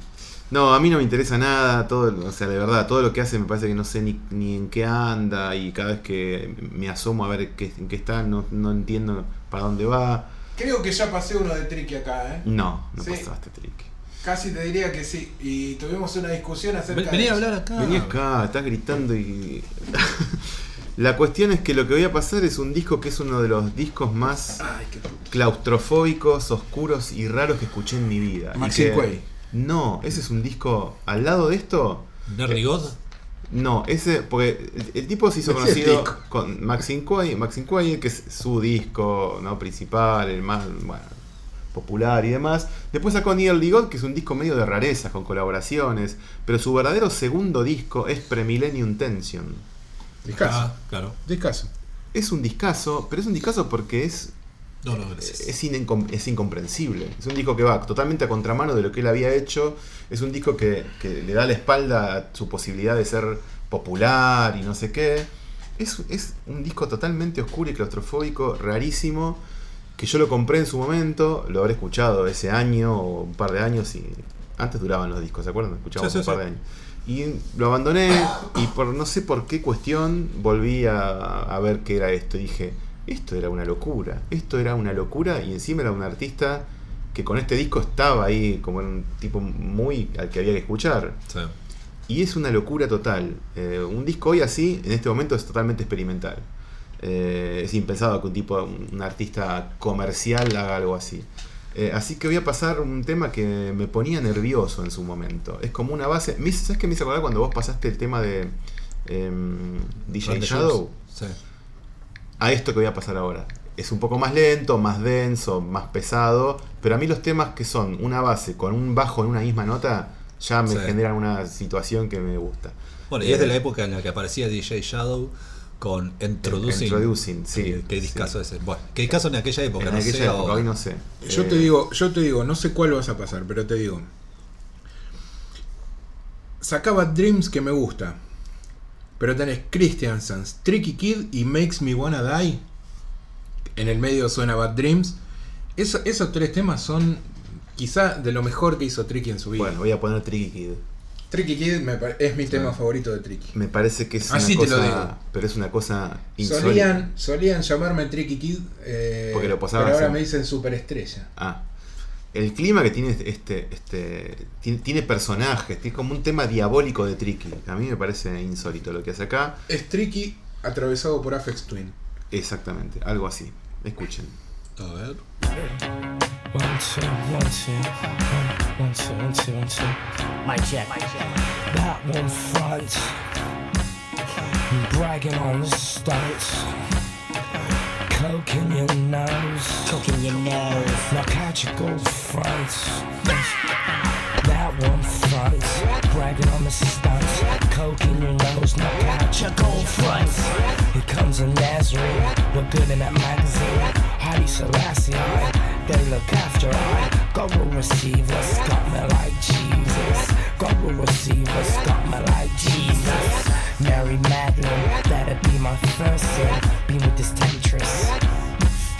No, a mí no me interesa nada, todo, o sea, de verdad, todo lo que hace me parece que no sé ni, ni en qué anda y cada vez que me asomo a ver qué, en qué está, no, no entiendo para dónde va. Creo que ya pasé uno de Tricky acá, ¿eh? No, no Sí. pasaste Tricky. Casi te diría que sí. Y tuvimos una discusión acerca Ven- Vení de a hablar acá. Vení acá, estás gritando y. [LAUGHS] La cuestión es que lo que voy a pasar es un disco que es uno de los discos más claustrofóbicos, oscuros y raros que escuché en mi vida. Que- Quay. No, ese es un disco. Al lado de esto. Nerdy God. No, ese. Porque el, el tipo se hizo conocido con Maxine Quay, Maxine Quay, que es su disco ¿no? principal, el más bueno, popular y demás. Después sacó Nearly God, que es un disco medio de rarezas, con colaboraciones. Pero su verdadero segundo disco es Premillennium Tension. Discaso. Ah, claro. Discaso. Es un discazo, pero es un discazo porque es No, no, gracias. es, es incomprensible. Es un disco que va totalmente a contramano de lo que él había hecho. Es un disco que, que le da la espalda a su posibilidad de ser popular y no sé qué. Es, es un disco totalmente oscuro y claustrofóbico, rarísimo. Que yo lo compré en su momento, lo habré escuchado ese año o un par de años y antes duraban los discos, ¿se acuerdan? Escuchábamos Sí, sí, un par sí. de años. Y lo abandoné y por no sé por qué cuestión volví a, a ver qué era esto. Y dije, esto era una locura, esto era una locura y encima era un artista que con este disco estaba ahí como un tipo muy al que había que escuchar. Sí. Y es una locura total. Eh, un disco hoy así, en este momento, es totalmente experimental. Eh, es impensado que un tipo, un, un artista comercial haga algo así. Eh, así que voy a pasar un tema que me ponía nervioso en su momento. Es como una base. ¿Sabes qué me hizo acordar cuando vos pasaste el tema de em, DJ Shadow? Sí. A esto que voy a pasar ahora. Es un poco más lento, más denso, más pesado, pero a mí los temas que son una base con un bajo en una misma nota ya me Sí. generan una situación que me gusta. Bueno, y es de Eh, la época en la que aparecía DJ Shadow con Introducing. Introducing, sí, Qué, qué sí. discazo ese. Bueno, qué discazo en aquella época, En no aquella sé época, hoy no sé. Yo Eh, te digo, yo te digo, no sé cuál vas a pasar, pero te digo. Sacaba Dreams que me gusta. Pero tenés Christiansons, Tricky Kid y Makes Me Wanna Die. En el medio suena Bad Dreams. Eso- esos tres temas son quizá de lo mejor que hizo Tricky en su vida. Bueno, voy a poner Tricky Kid. Tricky Kid me es mi tema favorito de Tricky. Me parece que es Así una te lo digo. Pero es una cosa insólita. Solían, solían llamarme Tricky Kid, eh, Porque lo pero pasaban ahora así. me dicen superestrella. Ah. El clima que tiene este, este tiene, tiene personajes, tiene como un tema diabólico de Tricky. A mí me parece insólito lo que hace acá. Es Tricky atravesado por Afex Twin. Exactamente, algo así. Escuchen. A ver. Mic check. That one front. Bragging on the stunts. Coke in your nose. Coke in your nose. Now catch your gold fronts. That one front. Bragging on the stunts. Coke in your nose. Now catch your gold fronts. Here comes a Nazarene. Look good in that magazine. Haile Selassie. They look after I. God will receive us. Got me like Jesus. God will receive us. Got me like Jesus. Mary Magdalene. That'd be my first sin. Being with this temptress.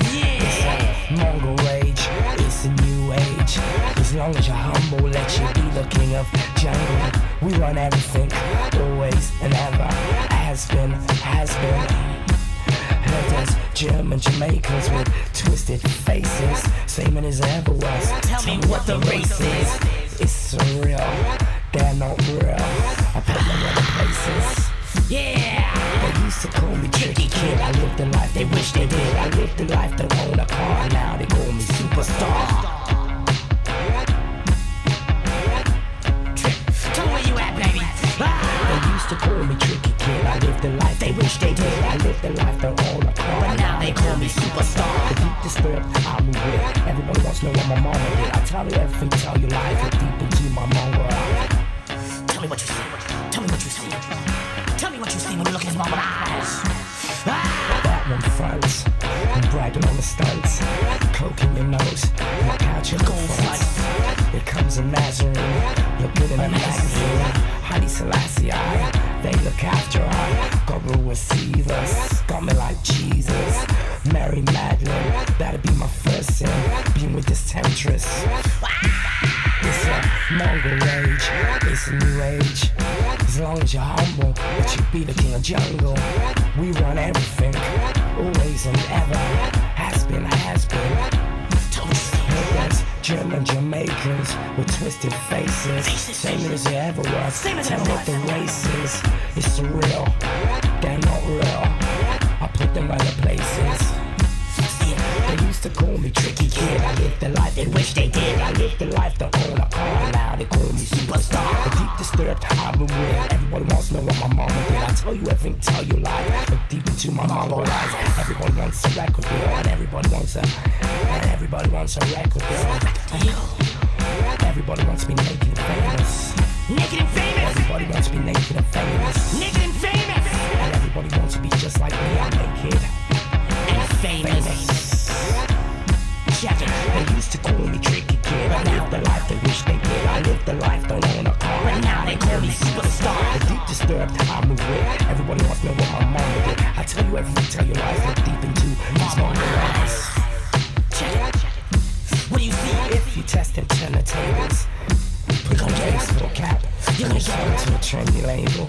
It's a uh, Mongol rage, it's a new age. As long as you're humble, let you be the king of jungle. We run everything, always and ever. Has been, has been. Heard there's German Jamaicans with twisted faces, same as ever was. Tell, me what the race is. It's surreal, they're not real. I put them other places. Yeah! Used to call me tricky kid. I lived the life they wish they did. I lived the life they own a car. Now they call me superstar. Tell me where you at, baby. Ah! They used to call me tricky kid. I lived the life they wish they did. I lived the life they own a car. But now they call me superstar. The deep disturbed, I move with. Everybody wants to know what my mama did. I tell you everything, tell you life. Look deep into my mama. Tell me what you see. Tell me what you see. Tell me what you see when you look in his mama's eyes. Ah! That one fronts. I'm bragging on the stunts. Coke in your nose. Couch your gold fronts. Here comes a Nazarene. Look good in a magazine. Haile Selassie. They look after I. God will receive us. Got me like Jesus. Mary Magdalene. That'd be my first sin. Being with this temptress. Ah! It's a Mongol rage, it's a new age. As long as you're humble, that you be the king of jungle. We run everything, always and ever. Has been, has been. There's German Jamaicans with twisted faces, same as there ever was. Tell me what the race is. It's surreal, they're not real. I put them other places. They used to call me tricky kid. I lived the life they wish they did. I lived the life to own a car. Now they call me superstar. A deep disturbed I'm with. Everybody wants to know what my mama did. I tell you everything, tell you lies. Look deep into my mama eyes. Everybody wants a record deal, and everybody wants a, and everybody wants a record deal. Everybody wants to be naked and famous. Naked and famous. Everybody wants to be naked and famous. Naked and famous. And everybody wants to be just like me. I'm naked and famous. Check it. They used to call me tricky kid. But now the life they wish they did. I live the life, don't own a car. But now they call me superstar. The deep disturbed how I move with. Everybody wants to know what my mama did. I tell you everything, tell you lies. Look deep into these mama eyes. Check it. What do you see? If you test and turn the tables, put on for a cap. You're gonna a trendy label.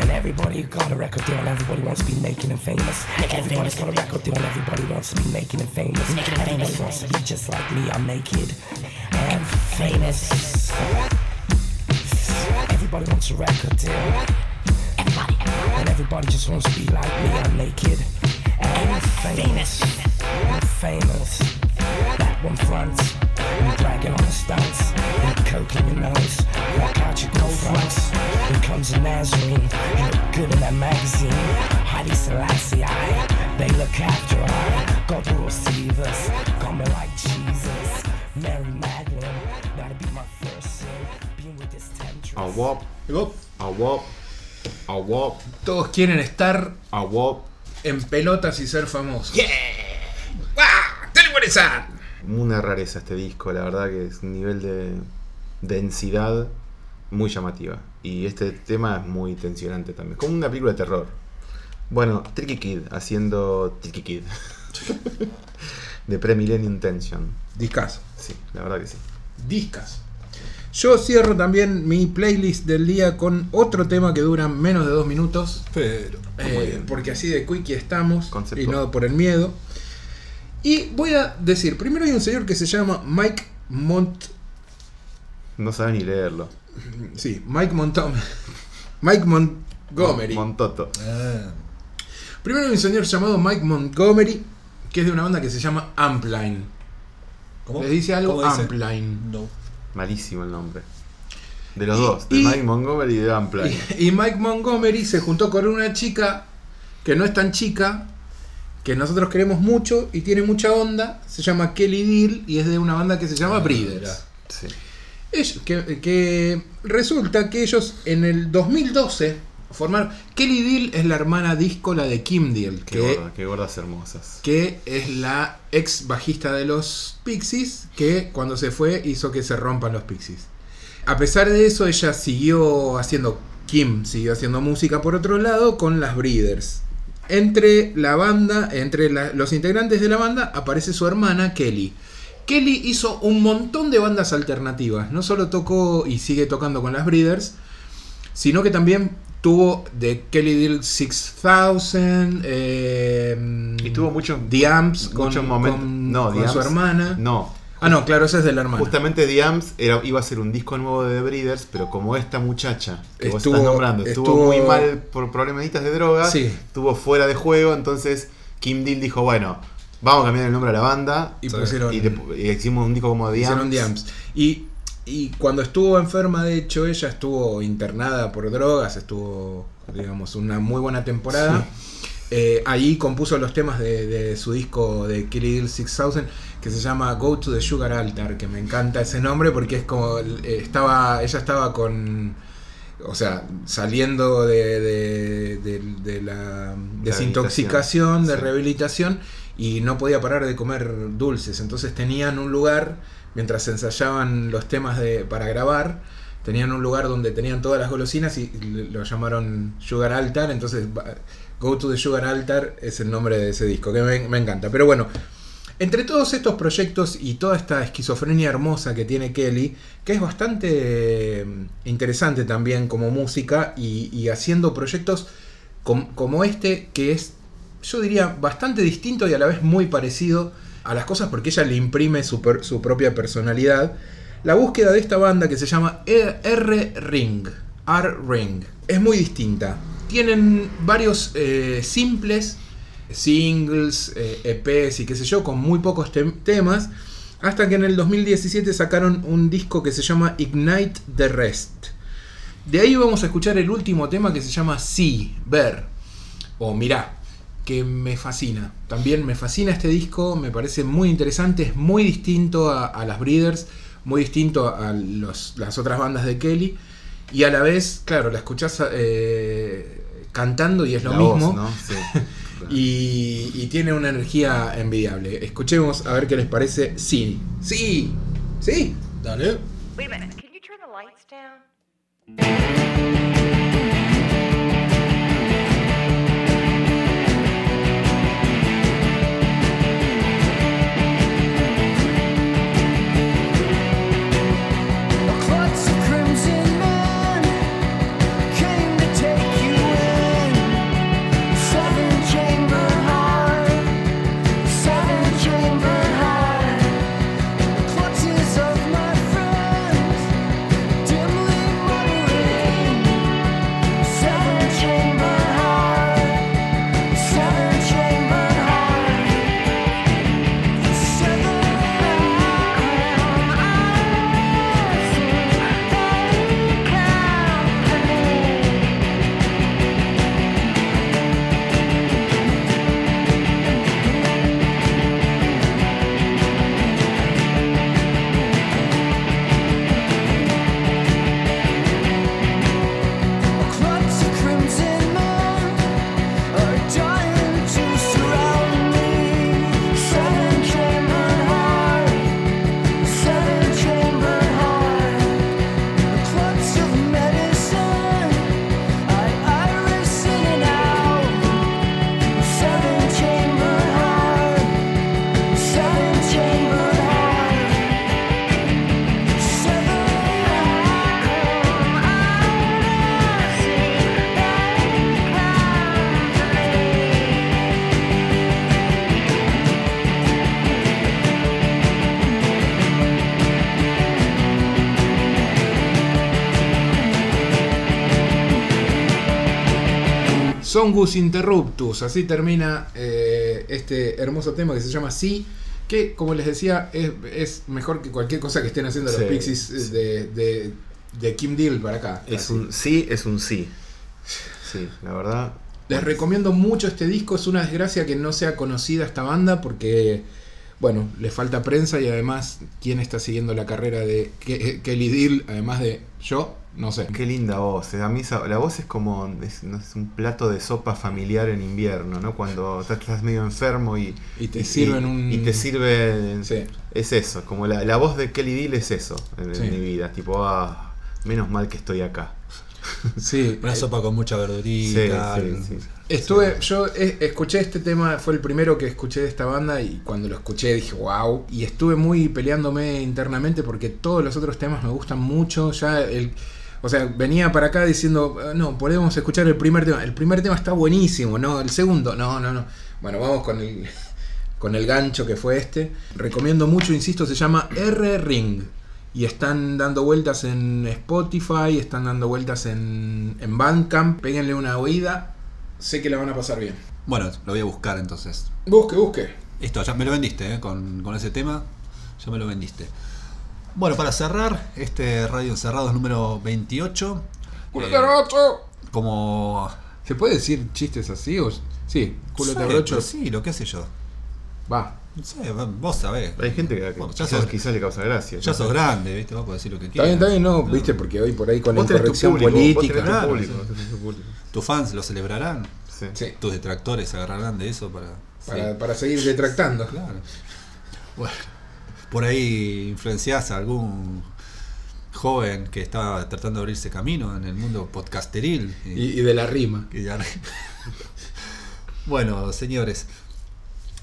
And everybody got a record deal, and everybody wants to be naked and famous. Everybody's got a record deal, and everybody wants to be naked and famous. Everybody wants to be just like me. I'm naked and famous. Everybody wants a record deal. Everybody. And everybody just wants to be like me. I'm naked and famous. And famous. That one fronts. And bragging on the stunts. And coke in your nose. Walk out your gold fronts. Here comes a Nazarene. You look good in that magazine. Heidi Selassie, I. They look after I. God will receive us. Got me like Jesus. Mary Magdalene. That'll be my first sin. Being with this temptress. A wop, a wop, a wop, Todos quieren estar a wop. en pelotas y ser famosos. ¡Yeah! ¡Ah! ¡Teleguarezan! Una rareza este disco, la verdad que es un nivel de densidad muy llamativa. Y este tema es muy tensionante también, como una película de terror. Bueno, Tricky Kid haciendo Tricky Kid. [LAUGHS] de Pre-Millennium Tension. Discaso. Sí, la verdad que sí. Discas. Yo cierro también mi playlist del día con otro tema que dura menos de dos minutos. Pero. eh, porque así de quickie estamos Concepto. y no por el miedo. Y voy a decir, primero hay un señor que se llama Mike Mont... No sabe ni leerlo. Sí, Mike Montom... [LAUGHS] Mike Montgomery. Montoto. Ah, Primero hay un señor llamado Mike Montgomery, que es de una banda que se llama Ampline. ¿Cómo? ¿Les dice algo? ¿Cómo dice? Ampline. No. Malísimo el nombre. De los Y- dos, de y- Mike Montgomery y de Ampline. Y, [LAUGHS] y Mike Montgomery se juntó con una chica que no es tan chica, que nosotros queremos mucho y tiene mucha onda. Se llama Kelly Deal y es de una banda que se llama Ah, Breeders. Sí. Ellos- que, que resulta que ellos en el 2012 formaron. Kelly Deal es la hermana díscola de Kim Deal, Qué que, gorda, qué gordas hermosas. que es la ex bajista de los Pixies, que cuando se fue hizo que se rompan los Pixies. A pesar de eso, ella siguió haciendo. Kim siguió haciendo música por otro lado con las Breeders. Entre la banda, entre la- los integrantes de la banda, aparece su hermana Kelly. Kelly hizo un montón de bandas alternativas. No solo tocó y sigue tocando con las Breeders, sino que también tuvo de Kelly Deal 6000, eh, Y tuvo muchos The Amps con, no, con The su hermana. No. Ah, no, claro, ese es de la hermana. Justamente The Amps era, iba a ser un disco nuevo de The Breeders, pero como esta muchacha que vos Estuvo- estás nombrando estuvo, estuvo- muy mal por problemitas de droga, Sí. estuvo fuera de juego, entonces Kim Deal dijo, bueno, vamos a cambiar el nombre a la banda Y Sí. pusieron. y, le- y hicimos un disco como The hicieron Amps. The Amps. Y, y cuando estuvo enferma, de hecho, ella estuvo internada por drogas, estuvo, digamos, una muy buena temporada. Eh, ahí compuso los temas de, de su disco de Deal 6000 que se llama Go to the Sugar Altar, que me encanta ese nombre porque es como eh, estaba ella estaba con o sea, saliendo de, de- de- de la desintoxicación, de sí. rehabilitación y no podía parar de comer dulces. Entonces tenían un lugar, mientras ensayaban los temas de, para grabar, tenían un lugar donde tenían todas las golosinas y lo llamaron Sugar Altar. Entonces, Go to the Sugar Altar es el nombre de ese disco, que me, encanta. Pero bueno, entre todos estos proyectos y toda esta esquizofrenia hermosa que tiene Kelly, que es bastante eh, interesante también como música y, haciendo proyectos com- como este, que es, yo diría, bastante distinto y a la vez muy parecido a las cosas porque ella le imprime su, per- su propia personalidad. La búsqueda de esta banda que se llama E- R Ring, R Ring, es muy distinta. Tienen varios eh, simples singles, eh, EPs y qué sé yo, con muy pocos tem- temas, hasta que en el 2017 sacaron un disco que se llama Ignite the Rest. De ahí vamos a escuchar el último tema que se llama Sí, Ver o Mirá, que me fascina. También me fascina este disco, me parece muy interesante, es muy distinto a las Breeders, muy distinto a los- las otras bandas de Kelly. Y a la vez, claro, la escuchás eh, cantando y es lo La mismo. voz, ¿no? Sí. [LAUGHS] Y, y tiene una energía envidiable. Escuchemos a ver qué les parece. Sí, sí, sí. Dale. Wait a minute. Can you turn the lights down? Songus Interruptus. Así termina eh, este hermoso tema que se llama Sí. Que, como les decía, es, es mejor que cualquier cosa que estén haciendo los. Pixies eh, de, de, de Kim Deal para acá. Es Así. un sí, es un sí. Sí, la verdad. Les recomiendo mucho este disco. Es una desgracia que no sea conocida esta banda porque, bueno, le falta prensa y además, ¿quién está siguiendo la carrera de Ke- Kelly Deal? Además de yo, no sé. Qué linda voz. A mí esa- la voz es como es, no es un plato de sopa familiar en invierno, ¿no? Cuando estás, estás medio enfermo y, Y te sirven un- y te sirve Sí. es eso, como la, la voz de Kelly Deal es eso en, mi vida, tipo ah, menos mal que estoy acá. [LAUGHS] Sí, Una sopa con mucha verdurita. Sí, sí, sí. Estuve, yo eh, escuché este tema, fue el primero que escuché de esta banda y cuando lo escuché dije wow. Y estuve muy peleándome internamente porque todos los otros temas me gustan mucho. Ya el, o sea, venía para acá diciendo, "Ah, no, podemos escuchar el primer tema. El primer tema está buenísimo, ¿no? El segundo, no, no, no. Bueno, vamos con el, [LAUGHS] con el gancho que fue este. Recomiendo mucho, insisto, se llama R Ring. Y están dando vueltas en Spotify, están dando vueltas en, en Bandcamp. Péguenle una oída. Sé que la van a pasar bien. Bueno, lo voy a buscar entonces. Busque, busque. Esto, ya me lo vendiste, ¿eh? con, con ese tema. Ya me lo vendiste. Bueno, para cerrar, este Radio Encerrados número 28. ¡Culo eh, como. ¿Se puede decir chistes así? O... Sí, culo pero Sí, lo que sé yo. Va. No sé, vos sabés. Hay gente que, que Bueno, ya quizás, sos- quizás le causa gracia. Ya ¿no? sos grande, ¿viste? Vos podés decir lo que quieras. bien, está bien, no, viste, porque hoy por ahí con la Vos tenés tu incorrección público, vos política. tenés tu público, sí. público. ¿Tus fans lo celebrarán? Sí. Sí, ¿Tus detractores se agarrarán de eso para.? para, para seguir detractando. Claro. Bueno, por ahí influenciás a algún joven que está tratando de abrirse camino en el mundo podcasteril. y- Y, y de la rima. y bueno, señores,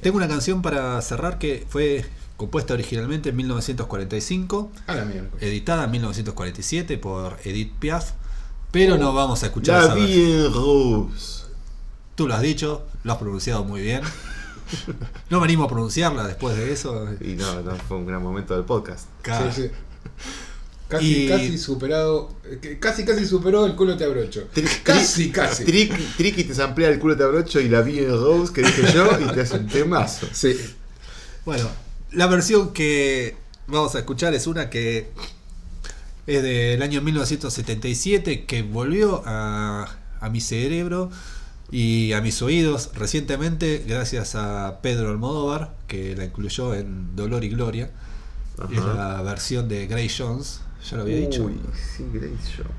tengo una canción para cerrar que fue compuesta originalmente en 1945, A la editada en 1947 por Edith Piaf, pero no vamos a escuchar La rose. Tú lo has dicho, lo has pronunciado muy bien. No me animo a pronunciarla después de eso. Y no, no, fue un gran momento del podcast. Claro. Sí, sí. Casi, Y- casi superado. eh, Casi, casi superó el culo te abrocho. Casi, casi. Tricky, Tricky te samplea el culo de abrocho y la vi en Rose que dije yo y te hace un temazo. Sí. Bueno, la versión que vamos a escuchar es una que es del año 1977, que volvió a, a mi cerebro y a mis oídos recientemente gracias a Pedro Almodóvar, que la incluyó en Dolor y Gloria. Ajá. Es la versión de Gray Jones, ya lo había dicho. Uy, sí, Grace Jones.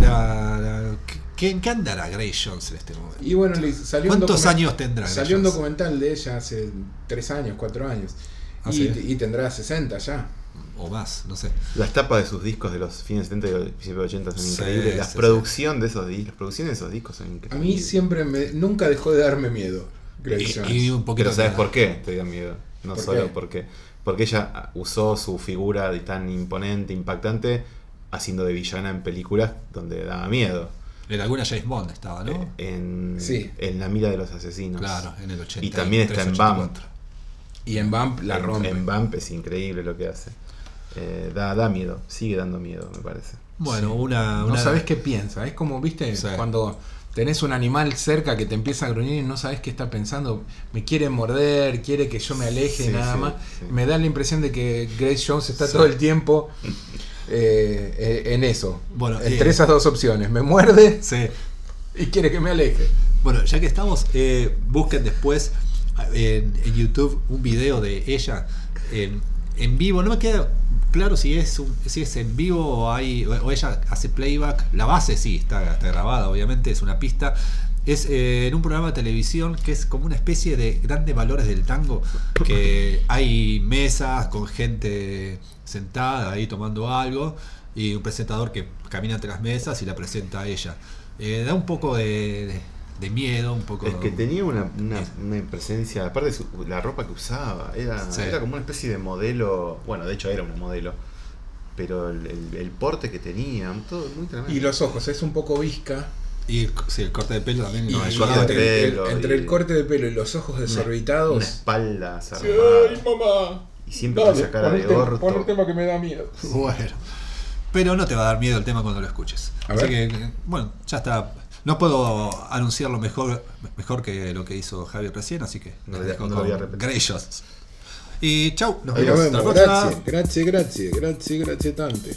La- la- ¿qué, ¿En qué andará Gray Jones en este momento? Y bueno, le salió ¿Cuántos años tendrá Salió un documental de ella hace 3 años, 4 años. Ah, y, ¿sí? y tendrá 60 ya. O más, no sé. Las tapas de sus discos de los fines 70 y principios de 80 son Sí, increíbles. La sí, producción de esos discos, las producciones de esos discos son A increíbles. mí siempre me. Nunca dejó de darme miedo. Y, y un poquito Pero ¿sabes por qué te dio miedo? No ¿Por solo qué? porque porque ella usó su figura de tan imponente, impactante, haciendo de villana en películas donde daba miedo. En alguna James Bond estaba, ¿no? Eh, En, Sí. en La mira de los asesinos. Claro, en el 80. Y también está en Bump. Y en Bump la en, rompe. En Bump es increíble lo que hace. Eh, da, da miedo, sigue dando miedo, me parece. Bueno, una, No una- sabes qué piensa. Es como, viste, Sí. cuando tenés un animal cerca que te empieza a gruñir y no sabes qué está pensando. Me quiere morder, quiere que yo me aleje Sí, nada sí, más. sí. Me da la impresión de que Grace Jones está Sí. todo el tiempo eh, eh, en eso. Bueno, entre eh, esas dos opciones. Me muerde Sí. y quiere que me aleje. Bueno, ya que estamos, eh, busquen después en, en YouTube un video de ella en, en vivo. No me queda claro si es un- si es en vivo o, hay, o ella hace playback. La base sí, está, grabada, obviamente, es una pista. Es eh, en un programa de televisión que es como una especie de grandes valores del tango, que hay mesas con gente sentada ahí tomando algo y un presentador que camina entre las mesas y la presenta a ella. Eh, da un poco de- de miedo, un poco... Es que tenía una, una, una presencia, aparte de su- la ropa que usaba, era, Sí. era como una especie de modelo, bueno, de hecho era una modelo, pero el, el- el porte que tenía, todo muy tremendo. Y los ojos, es un poco visca. Y el, sí, el corte de pelo también. Y No, el y corte de entre, pelo el, entre y- el corte de pelo y los ojos desorbitados. una espalda Sí. ¡Ay, mamá! Y siempre con esa cara de orto. pon el tema que me da miedo. Bueno. Pero no te va a dar miedo el tema cuando lo escuches. A Así ver. que, bueno, ya está. No puedo anunciarlo mejor, mejor que lo que hizo Javier recién, así que No les le- dejo no voy a repetir. Y chau, nos vemos. nos vemos. próxima. Grazie, grazie, grazie, grazie, grazie tante.